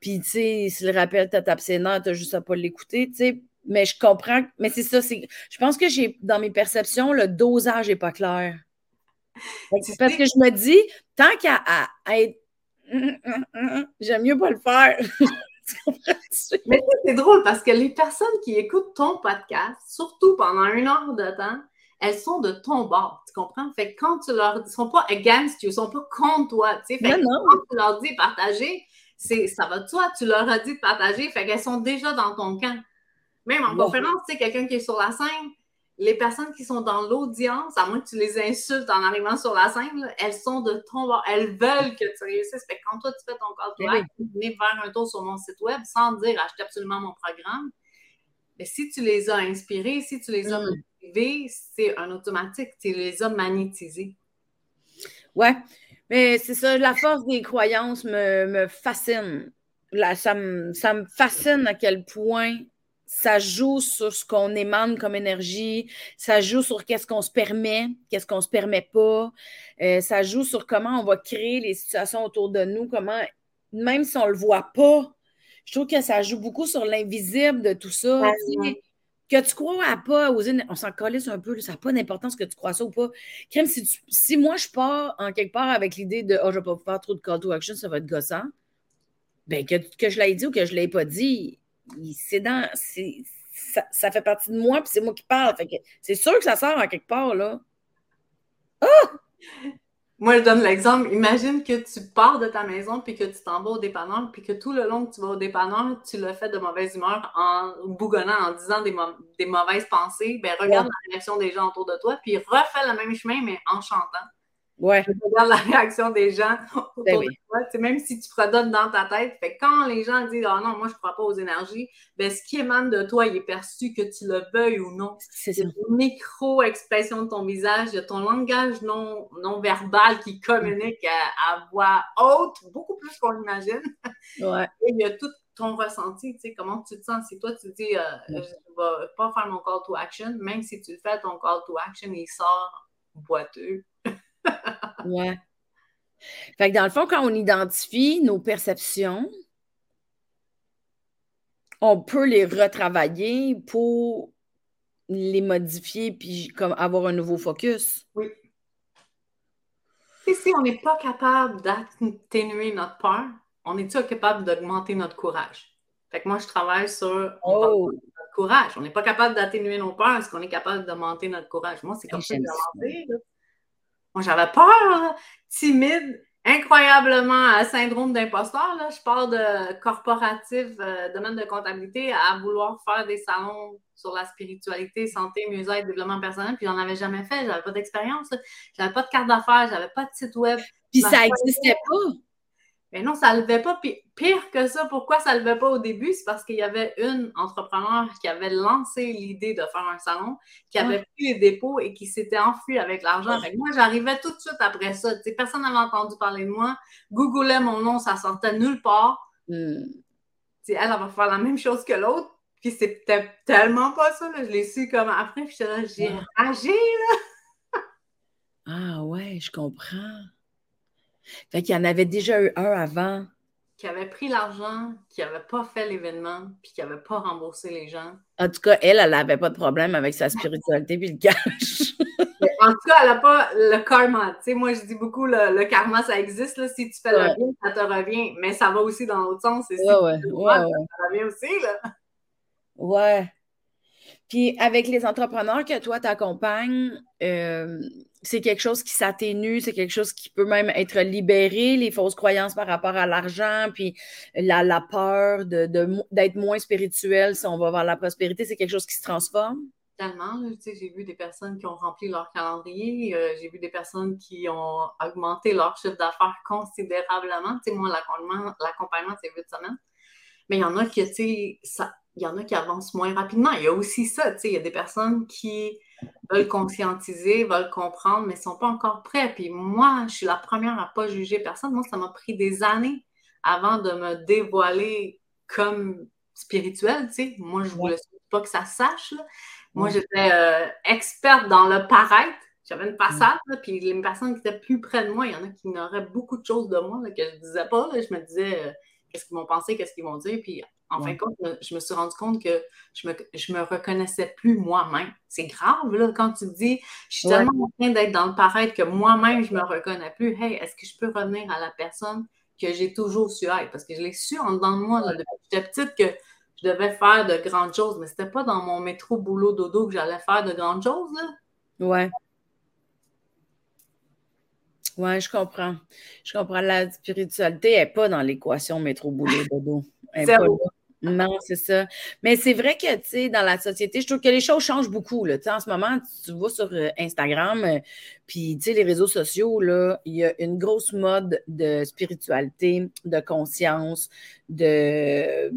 puis, tu sais, si le rappel t'a tapé ses t'as juste à pas l'écouter, tu sais. Mais je comprends, mais c'est ça, c'est. Je pense que j'ai, dans mes perceptions, le dosage n'est pas clair. C'est parce que je me dis, tant qu'à être. J'aime mieux pas le faire. mais c'est drôle parce que les personnes qui écoutent ton podcast, surtout pendant une heure de temps, elles sont de ton bord, tu comprends? Fait que quand tu leur dis, sont pas against you, ils sont pas contre toi, tu sais. Fait quand tu leur dis partager, ça va de toi, tu leur as dit de partager, fait qu'elles sont déjà dans ton camp. Même en conférence, tu sais, quelqu'un qui est sur la scène, les personnes qui sont dans l'audience, à moins que tu les insultes en arrivant sur la scène, elles sont de ton bord. Elles veulent que tu réussisses. Fait que quand toi, tu fais ton call to action, venez faire un tour sur mon site web sans dire achetez absolument mon programme. Mais si tu les as inspirés, si tu les as mm. motivés, c'est un automatique. Tu les as magnétisés. Ouais. Mais c'est ça, la force des croyances me, fascine. ça, me, ça me fascine à quel point ça joue sur ce qu'on émane comme énergie, ça joue sur qu'est-ce qu'on se permet, qu'est-ce qu'on se permet pas, euh, ça joue sur comment on va créer les situations autour de nous, comment, même si on le voit pas, je trouve que ça joue beaucoup sur l'invisible de tout ça. Que tu crois à pas oser, on s'en calisse un peu, ça n'a pas d'importance que tu crois ça ou pas. si, moi je pars en quelque part avec l'idée de oh, je ne vais pas faire trop de call to action, ça va être gossant, ben que, que je l'ai dit ou que je ne l'ai pas dit, c'est dans. Ça, ça, fait partie de moi, puis c'est moi qui parle. c'est sûr que ça sort en quelque part, là. Ah! Moi, je donne l'exemple. Imagine que tu pars de ta maison puis que tu t'en vas au dépanneur puis que tout le long que tu vas au dépanneur, tu le fais de mauvaise humeur en bougonnant, en disant des, des mauvaises pensées. Ben, regarde la réaction des gens autour de toi puis refais le même chemin, mais en chantant. Ouais. regarde la réaction des gens autour ben de toi. Même si tu fredonnes dans ta tête. Fait quand les gens disent Ah non, moi je ne crois pas aux énergies, ben, ce qui émane de toi, il est perçu que tu le veuilles ou non. C'est une micro-expression de ton visage, il y a ton langage non, non verbal qui communique à, voix haute, beaucoup plus qu'on l'imagine. Ouais. Et il y a tout ton ressenti, tu sais, comment tu te sens. Si toi, tu dis, euh, je ne vais pas faire mon call to action, même si tu le fais, ton call to action, il sort boiteux ouais. Fait que dans le fond, quand on identifie nos perceptions, on peut les retravailler pour les modifier puis comme avoir un nouveau focus. Oui. Et si on n'est pas capable d'atténuer notre peur, on est-tu capable d'augmenter notre courage? Fait que moi, je travaille sur oh. notre courage. On n'est pas capable d'atténuer nos peurs. Est-ce qu'on est capable d'augmenter notre courage? Moi, c'est comme ça que moi, j'avais peur, timide, incroyablement à syndrome d'imposteur. Je pars de corporatif, euh, domaine de comptabilité, à vouloir faire des salons sur la spiritualité, santé, mieux-être, développement personnel. Puis, j'en avais jamais fait. J'avais pas d'expérience. J'avais pas de carte d'affaires. J'avais pas de site web. Puis, ça n'existait pas. Mais non, ça ne levait pas. Puis pire que ça, pourquoi ça ne levait pas au début? C'est parce qu'il y avait une entrepreneur qui avait lancé l'idée de faire un salon, qui avait pris les dépôts et qui s'était enfui avec l'argent. Moi, j'arrivais tout de suite après ça. personne n'avait entendu parler de moi. Googlait mon nom, ça sortait nulle part. Hmm. Elle, elle va faire la même chose que l'autre. Puis c'était tellement pas ça. Je l'ai su comme après. Puis j'ai agi, là. Ah ouais, je comprends. Fait qu'il y en avait déjà eu un avant. Qui avait pris l'argent, qui n'avait pas fait l'événement, puis qui n'avait pas remboursé les gens. En tout cas, elle, elle n'avait pas de problème avec sa spiritualité puis le cash. en tout cas, elle n'a pas le karma. Tu sais, moi, je dis beaucoup, le, karma, ça existe. Là. Si tu fais le bien, ça te revient. Mais ça va aussi dans l'autre sens. ouais, ouais, ouais, ça revient aussi. Là. Ouais. Puis avec les entrepreneurs que toi t'accompagnes, euh, c'est quelque chose qui s'atténue, c'est quelque chose qui peut même être libéré, les fausses croyances par rapport à l'argent, puis la, la peur d'être de, moins spirituel si on va vers la prospérité, c'est quelque chose qui se transforme? Tellement. J'ai vu des personnes qui ont rempli leur calendrier, euh, j'ai vu des personnes qui ont augmenté leur chiffre d'affaires considérablement. sais, moi, l'accompagnement, c'est 8 semaines. Mais il y en a qui, tu sais, ça, il y en a qui avancent moins rapidement. Il y a aussi ça, tu sais, il y a des personnes qui veulent conscientiser, veulent comprendre, mais ne sont pas encore prêts. Puis moi, je suis la première à ne pas juger personne. Moi, ça m'a pris des années avant de me dévoiler comme spirituelle, tu sais. Moi, je ne voulais pas que ça sache. Moi, j'étais euh, experte dans le paraître. J'avais une façade, puis les personnes qui étaient plus près de moi, il y en a qui ignoraient beaucoup de choses de moi que je ne disais pas. Je me disais, euh, qu'est-ce qu'ils vont penser, qu'est-ce qu'ils vont dire. Puis en fin de compte, je me suis rendu compte que je me, je me reconnaissais plus moi-même. C'est grave, là, quand tu dis, je suis tellement en train d'être dans le paraître que moi-même, je me reconnais plus. Hey, est-ce que je peux revenir à la personne que j'ai toujours su être? Parce que je l'ai su en dedans de moi, depuis que j'étais petite, que je devais faire de grandes choses, mais c'était pas dans mon métro, boulot, dodo que j'allais faire de grandes choses, là. Ouais. Ouais, je comprends. Je comprends. La spiritualité n'est pas dans l'équation métro, boulot, dodo. Elle pas non, c'est ça. Mais c'est vrai que, tu sais, dans la société, je trouve que les choses changent beaucoup. Là. En ce moment, tu vas sur euh, Instagram, euh, puis, tu sais, les réseaux sociaux, là, il y a une grosse mode de spiritualité, de conscience, de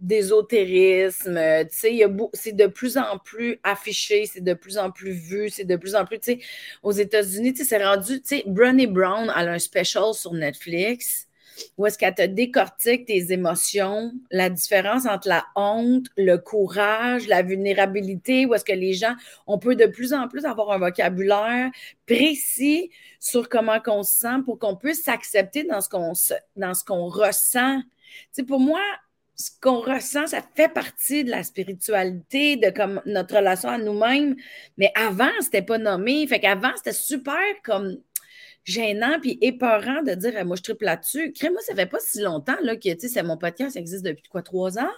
d'ésotérisme. Tu sais, c'est de plus en plus affiché, c'est de plus en plus vu, c'est de plus en plus, tu sais, aux États-Unis, tu sais, c'est rendu, tu sais, Brené Brown a un special sur Netflix où est-ce qu'elle te décortique tes émotions, la différence entre la honte, le courage, la vulnérabilité, où est-ce que les gens, on peut de plus en plus avoir un vocabulaire précis sur comment on se sent pour qu'on puisse s'accepter dans ce qu'on dans ce qu'on ressent. Tu pour moi, ce qu'on ressent, ça fait partie de la spiritualité, de comme notre relation à nous-mêmes. Mais avant, c'était pas nommé. Fait qu'avant, c'était super comme gênant puis épeurant de dire moi je triple là-dessus. Crée-moi, ça fait pas si longtemps là, que c'est mon podcast, ça existe depuis quoi, trois ans?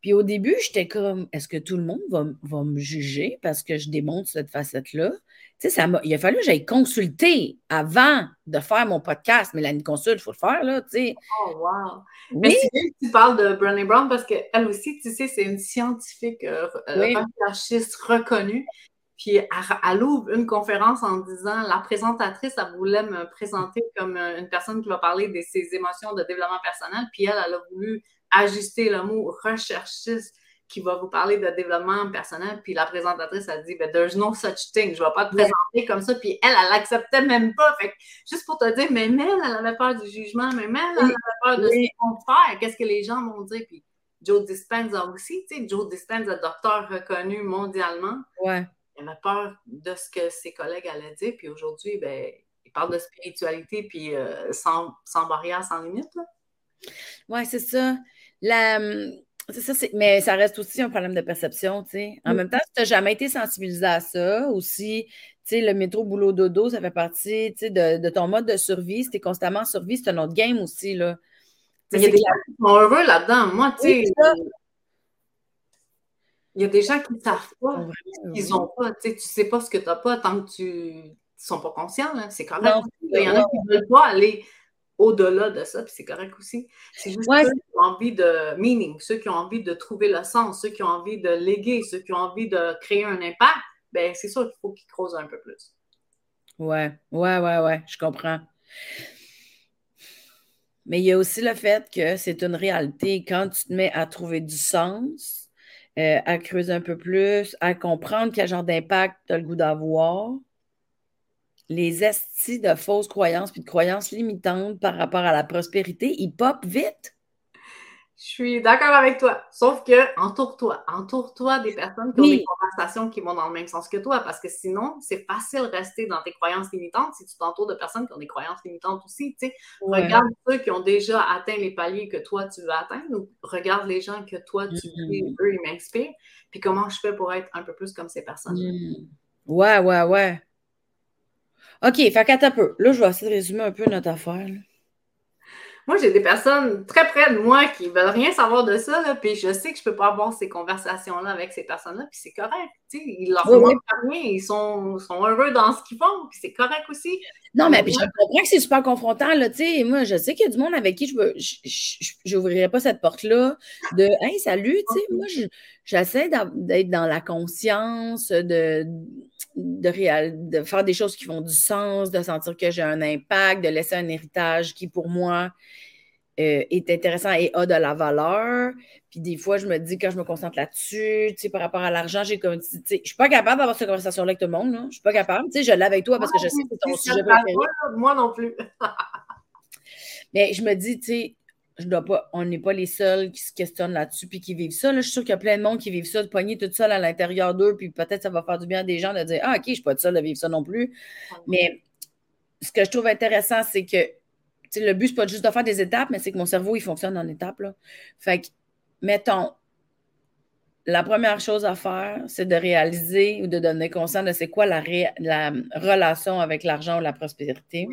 Puis au début, j'étais comme est-ce que tout le monde va, me juger parce que je démontre cette facette-là? Tu sais, ça il a fallu que j'aille consulter avant de faire mon podcast. Mais la consulte, il faut le faire, là, tu sais. Oh, wow! Mais c'est bien que tu parles de Brené Brown parce qu'elle aussi, tu sais, c'est une scientifique euh, euh reconnue. Puis elle, ouvre une conférence en disant la présentatrice, elle voulait me présenter comme euh, une personne qui va parler de ses émotions de développement personnel. Puis elle, elle a voulu ajuster le mot recherchiste qui va vous parler de développement personnel. Puis la présentatrice a dit, ben, there's no such thing. Je ne vais pas te présenter comme ça. Puis elle, elle l'acceptait même pas. Fait juste pour te dire, mais elle, elle avait peur du jugement. Mais elle, elle avait peur de ce qu'on faire. Qu'est-ce que les gens vont dire? Puis Joe Dispenza aussi, tu sais, Joe Dispenza, docteur reconnu mondialement. Ouais il avait peur de ce que ses collègues allaient dire. Puis aujourd'hui, ben, il parle de spiritualité, puis euh, sans, sans, barrière, sans limite. Oui, c'est ça. La, ça mais ça reste aussi un problème de perception, tu sais. En même temps, si tu n'as jamais été sensibilisé à ça, tu sais, le métro boulot dodo, ça fait partie, tu sais, de, de, ton mode de survie. Si tu es constamment en survie, c'est un autre game aussi, là. Il y a des gens qui sont heureux là-dedans. Moi, tu sais, il y a des gens qui ne savent pas qu'ils n'ont pas. Tu ne sais pas ce que tu n'as pas tant que tu ne sont pas conscients. C'est correct. il y en a qui ne veulent pas aller au-delà de ça, puis c'est correct aussi. C'est juste ceux qui ont envie de meaning, ceux qui ont envie de trouver le sens, ceux qui ont envie de léguer, ceux qui ont envie de créer un impact, ben c'est sûr qu'il faut qu'ils creusent un peu plus. Ouais, ouais, ouais, ouais, je comprends. Mais il y a aussi le fait que c'est une réalité. Quand tu te mets à trouver du sens, euh, à creuser un peu plus, à comprendre quel genre d'impact tu as le goût d'avoir. Les estis de fausses croyances puis de croyances limitantes par rapport à la prospérité, ils popent vite. Je suis d'accord avec toi. Sauf que entoure-toi. Entoure-toi des personnes qui ont des conversations qui vont dans le même sens que toi. Parce que sinon, c'est facile de rester dans tes croyances limitantes si tu t'entoures de personnes qui ont des croyances limitantes aussi. Regarde ceux qui ont déjà atteint les paliers que toi, tu veux atteindre. Ou regarde les gens que toi, tu mm-hmm. eux, ils m'inspirent. Puis comment je fais pour être un peu plus comme ces personnes. Mm. Ouais, ouais, ouais. OK, fait qu'à peu. Là, je vais essayer de résumer un peu notre affaire. Moi, j'ai des personnes très près de moi qui veulent rien savoir de ça, là, puis je sais que je peux pas avoir ces conversations-là avec ces personnes-là, puis c'est correct. Ils leur font rien, ils sont, sont, heureux dans ce qu'ils font, puis c'est correct aussi. Non, mais puis je comprends que c'est super confrontant, là, tu sais. Moi, je sais qu'il y a du monde avec qui je veux, j'ouvrirai pas cette porte-là de Hey, salut, tu sais, moi, j'essaie d'être dans la conscience, de, de, de faire des choses qui font du sens, de sentir que j'ai un impact, de laisser un héritage qui, pour moi, euh, est intéressant et a de la valeur. Puis des fois, je me dis, quand je me concentre là-dessus, tu sais, par rapport à l'argent, j'ai comme, tu sais, je suis pas capable d'avoir cette conversation-là avec tout le monde, là. Je suis pas capable. Tu sais, je l'ai avec toi parce que je sais que c'est ton sujet préféré. Moi non plus. Mais je me dis, tu sais, je dois pas, on n'est pas les seuls qui se questionnent là-dessus puis qui vivent ça. Là, je suis sûre qu'il y a plein de monde qui vivent ça, de poigner tout seul à l'intérieur d'eux, puis peut-être ça va faire du bien à des gens de dire Ah, OK, je ne suis pas seul à vivre ça non plus. Mais ce que je trouve intéressant, c'est que le but, ce n'est pas juste de faire des étapes, mais c'est que mon cerveau, il fonctionne en étapes. Là. Fait que, mettons, la première chose à faire, c'est de réaliser ou de donner conscience de c'est quoi la, la relation avec l'argent ou la prospérité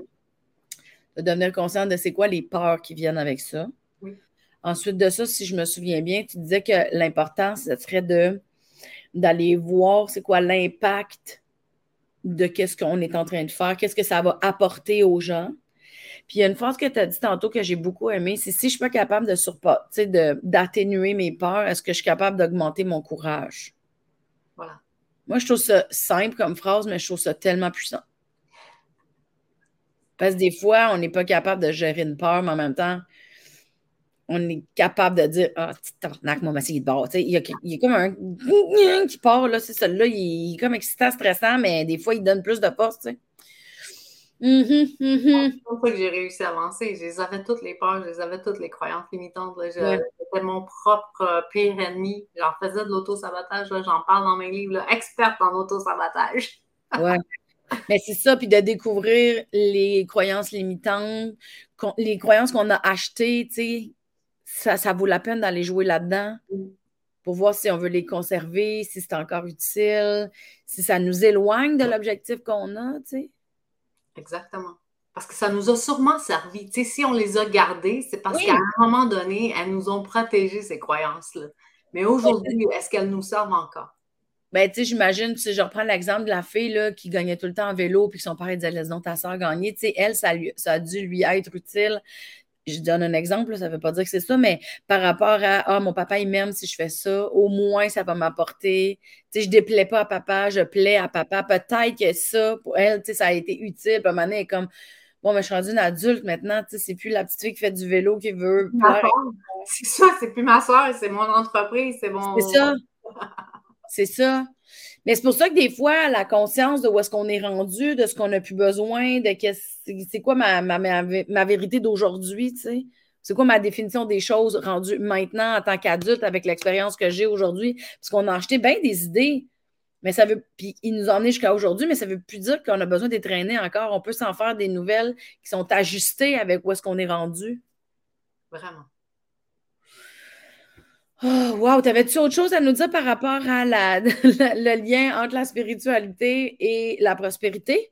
de devenir conscient de c'est quoi les peurs qui viennent avec ça. Ensuite de ça, si je me souviens bien, tu disais que l'important, ce serait de, d'aller voir c'est quoi l'impact de qu'est-ce qu'on est en train de faire, qu'est-ce que ça va apporter aux gens. Puis il y a une phrase que tu as dit tantôt que j'ai beaucoup aimée, c'est si je suis pas capable de surpasser, d'atténuer mes peurs, est-ce que je suis capable d'augmenter mon courage? Voilà. Moi, je trouve ça simple comme phrase, mais je trouve ça tellement puissant. Parce que des fois, on n'est pas capable de gérer une peur, mais en même temps, on est capable de dire Ah, oh, moi, il est de bord. Il y, a, il y a comme un qui part, là, c'est celui-là, il, est comme excitant, stressant, mais des fois, il donne plus de force. Tu Mm-hmm, mm-hmm. C'est ça que j'ai réussi à avancer. Je les avais toutes les peurs, je les avais toutes les croyances limitantes. J'étais mon propre euh, pire ennemi. J'en faisais de l'auto-sabotage. J'en parle dans mes livres. experte en auto-sabotage. ouais. Mais c'est ça, puis de découvrir les croyances limitantes, les croyances qu'on a achetées, tu sais, ça, ça vaut la peine d'aller jouer là-dedans pour voir si on veut les conserver, si c'est encore utile, si ça nous éloigne de l'objectif qu'on a, tu sais. Exactement. Parce que ça nous a sûrement servi. Si on les a gardées, c'est parce qu'à un moment donné, elles nous ont protégé ces croyances-là. Mais aujourd'hui, est-ce qu'elles nous servent encore? Ben, tu sais, j'imagine, tu sais, je reprends l'exemple de la fille là, qui gagnait tout le temps en vélo, puis son père disait Laisse donc ta soeur gagner. Tu sais, elle, ça, lui, ça a dû lui être utile. Je donne un exemple, ça ne veut pas dire que c'est ça, mais par rapport à Ah, mon papa, il m'aime si je fais ça, au moins ça va m'apporter. Tu sais, je déplais pas à papa, je plais à papa. Peut-être que ça, pour elle, tu sais, ça a été utile. Puis à un moment donné, comme Bon, mais je suis rendue une adulte maintenant, tu sais, c'est plus la petite fille qui fait du vélo qui veut. C'est ça, c'est plus ma soeur, c'est mon entreprise, c'est mon. C'est ça. C'est ça. Mais c'est pour ça que des fois, la conscience de où est-ce qu'on est rendu, de ce qu'on n'a plus besoin, de c'est quoi ma, ma, vérité d'aujourd'hui, tu sais? C'est quoi ma définition des choses rendues maintenant en tant qu'adulte avec l'expérience que j'ai aujourd'hui? Parce qu'on a acheté bien des idées, mais ça veut. Puis ils nous ont jusqu'à aujourd'hui, mais ça ne veut plus dire qu'on a besoin d'être traîné encore. On peut s'en faire des nouvelles qui sont ajustées avec où est-ce qu'on est rendu. Vraiment. Oh, wow, t'avais-tu autre chose à nous dire par rapport à la, le lien entre la spiritualité et la prospérité?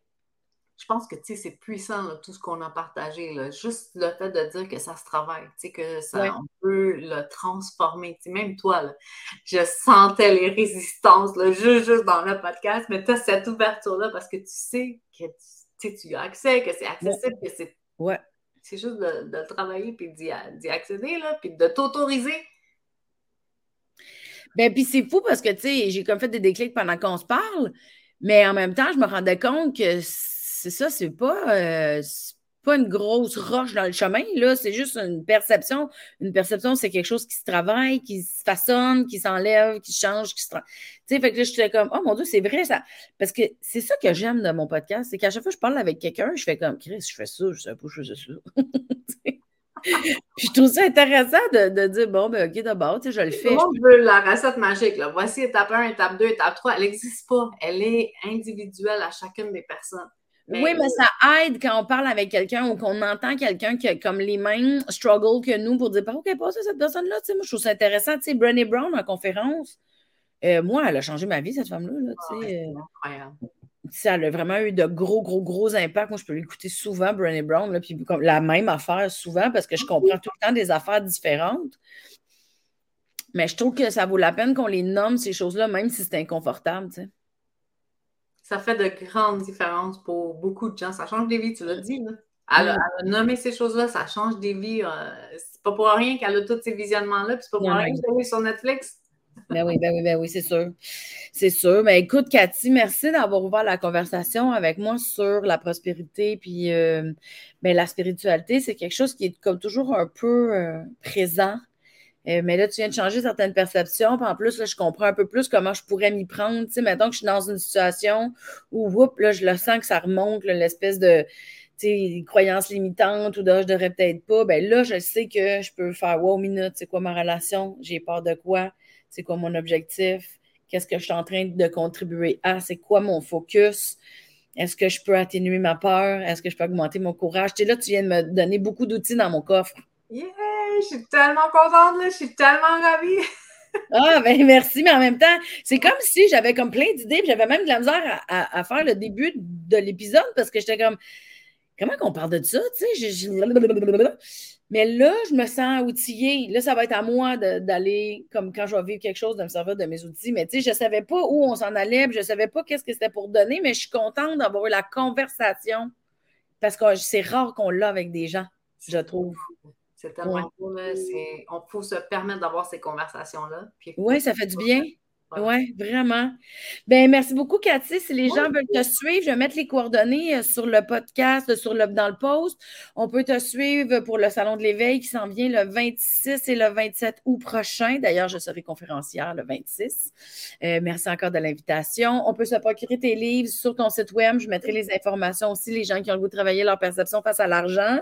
Je pense que c'est puissant tout ce qu'on a partagé. Là. Juste le fait de dire que ça se travaille, que ça, on peut le transformer. même toi, là, je sentais les résistances juste, juste dans le podcast, mais tu as cette ouverture-là parce que tu sais que tu, as accès, que c'est accessible, que c'est. Ouais. C'est juste de, de, travailler puis d'y accéder, là, puis de t'autoriser ben, puis c'est fou parce que, tu sais, j'ai comme fait des déclics pendant qu'on se parle, mais en même temps, je me rendais compte que c'est ça, c'est pas, euh, pas une grosse roche dans le chemin, là, c'est juste une perception. Une perception, c'est quelque chose qui se travaille, qui se façonne, qui s'enlève, qui change, qui se. Tu sais, fait que là, j'étais comme, oh mon Dieu, c'est vrai ça. Parce que c'est ça que j'aime de mon podcast, c'est qu'à chaque fois que je parle avec quelqu'un, je fais comme, Chris, je fais ça, je sais pas, je fais ça. Puis je trouve ça intéressant de, dire bon, ben OK, d'abord, tu sais, je le fais. Tout le veut la recette magique. Là. Voici étape 1, étape 2, étape 3. Elle n'existe pas. Elle est individuelle à chacune des personnes. oui, mais ça aide quand on parle avec quelqu'un ou qu'on entend quelqu'un qui a comme les mêmes struggles que nous pour dire OK, pas ça, cette personne-là. Tu sais, moi, je trouve ça intéressant. Tu sais, Brené Brown en conférence, euh, moi, elle a changé ma vie, cette femme-là. Là, tu sais, euh. incroyable ça a vraiment eu de gros, gros, gros impacts. Moi, je peux l'écouter souvent, Brené Brown, là, puis la même affaire souvent, parce que je comprends tout le temps des affaires différentes. Mais je trouve que ça vaut la peine qu'on les nomme, ces choses-là, même si c'est inconfortable. Ça fait de grandes différences pour beaucoup de gens. Ça change des vies, tu l'as dit. Là. Elle, a, nommé ces choses-là, ça change des vies. Euh, c'est pas pour rien qu'elle a tous ces visionnements-là, puis c'est pas pour rien qu'elle est sur Netflix. Ben oui, ben oui, ben oui, c'est sûr. C'est sûr. Mais écoute, Cathy, merci d'avoir ouvert la conversation avec moi sur la prospérité. Puis euh, ben, la spiritualité, c'est quelque chose qui est comme toujours un peu euh, présent. Euh, mais là, tu viens de changer certaines perceptions. Puis en plus, là, je comprends un peu plus comment je pourrais m'y prendre. Tu sais, mettons que je suis dans une situation où, whoop, là, je le sens que ça remonte, l'espèce de croyances limitantes ou là, je devrais peut-être pas. Ben là, je sais que je peux faire wow minute, c'est quoi ma relation? J'ai peur de quoi? C'est quoi mon objectif, qu'est-ce que je suis en train de contribuer à, c'est quoi mon focus, est-ce que je peux atténuer ma peur, est-ce que je peux augmenter mon courage? Tu sais, là, tu viens de me donner beaucoup d'outils dans mon coffre. Yeah, je suis tellement contente, là, je suis tellement ravie. ah, ben merci, mais en même temps, c'est comme si j'avais comme plein d'idées, j'avais même de la misère à, faire le début de l'épisode parce que j'étais comme, comment qu'on parle de ça, tu sais? Mais là, je me sens outillée. Là, ça va être à moi d'aller, comme quand je vais vivre quelque chose, de me servir de mes outils. Mais tu sais, je ne savais pas où on s'en allait, je ne savais pas qu'est-ce que c'était pour donner, mais je suis contente d'avoir eu la conversation parce que c'est rare qu'on l'a avec des gens, je trouve. C'est tellement cool. On faut se permettre d'avoir ces conversations-là. Oui, ça fait du bien. Oui, vraiment. Ben, merci beaucoup, Cathy. Si les gens veulent te suivre, je vais mettre les coordonnées euh, sur le podcast, sur le, dans le post. On peut te suivre pour le Salon de l'éveil qui s'en vient le 26 et le 27 août prochain. D'ailleurs, je serai conférencière le 26. Euh, merci encore de l'invitation. On peut se procurer tes livres sur ton site web. Je mettrai les informations aussi, les gens qui ont le goût de travailler leur perception face à l'argent.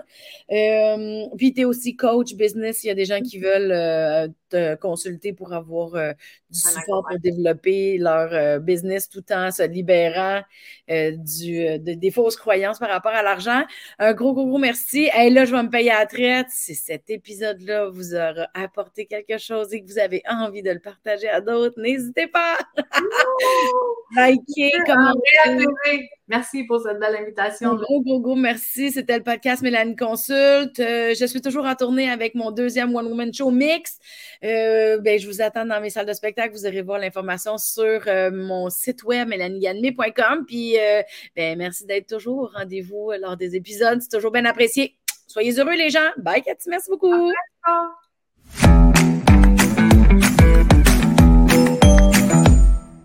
Euh, puis, tu es aussi coach business. Il y a des gens qui veulent te consulter pour avoir du support pour développer leur euh, business tout en se libérant euh, du, euh, des fausses croyances par rapport à l'argent. Un gros, gros, gros merci. Et là, je vais me payer à la traite. Si cet épisode-là vous aura apporté quelque chose et que vous avez envie de le partager à d'autres, n'hésitez pas. Likez, commentez. Merci pour cette belle invitation. Gros, gros, gros merci. C'était le podcast Mélanie Consulte. je suis toujours en tournée avec mon deuxième One Woman Show Mix. Ben, je vous attends dans mes salles de spectacle. Vous irez voir l'information sur euh, mon site web mélanieganneme.com. Puis, euh, ben, merci d'être toujours au rendez-vous euh, lors des épisodes. C'est toujours bien apprécié. Soyez heureux, les gens. Bye, Cathy. Merci beaucoup.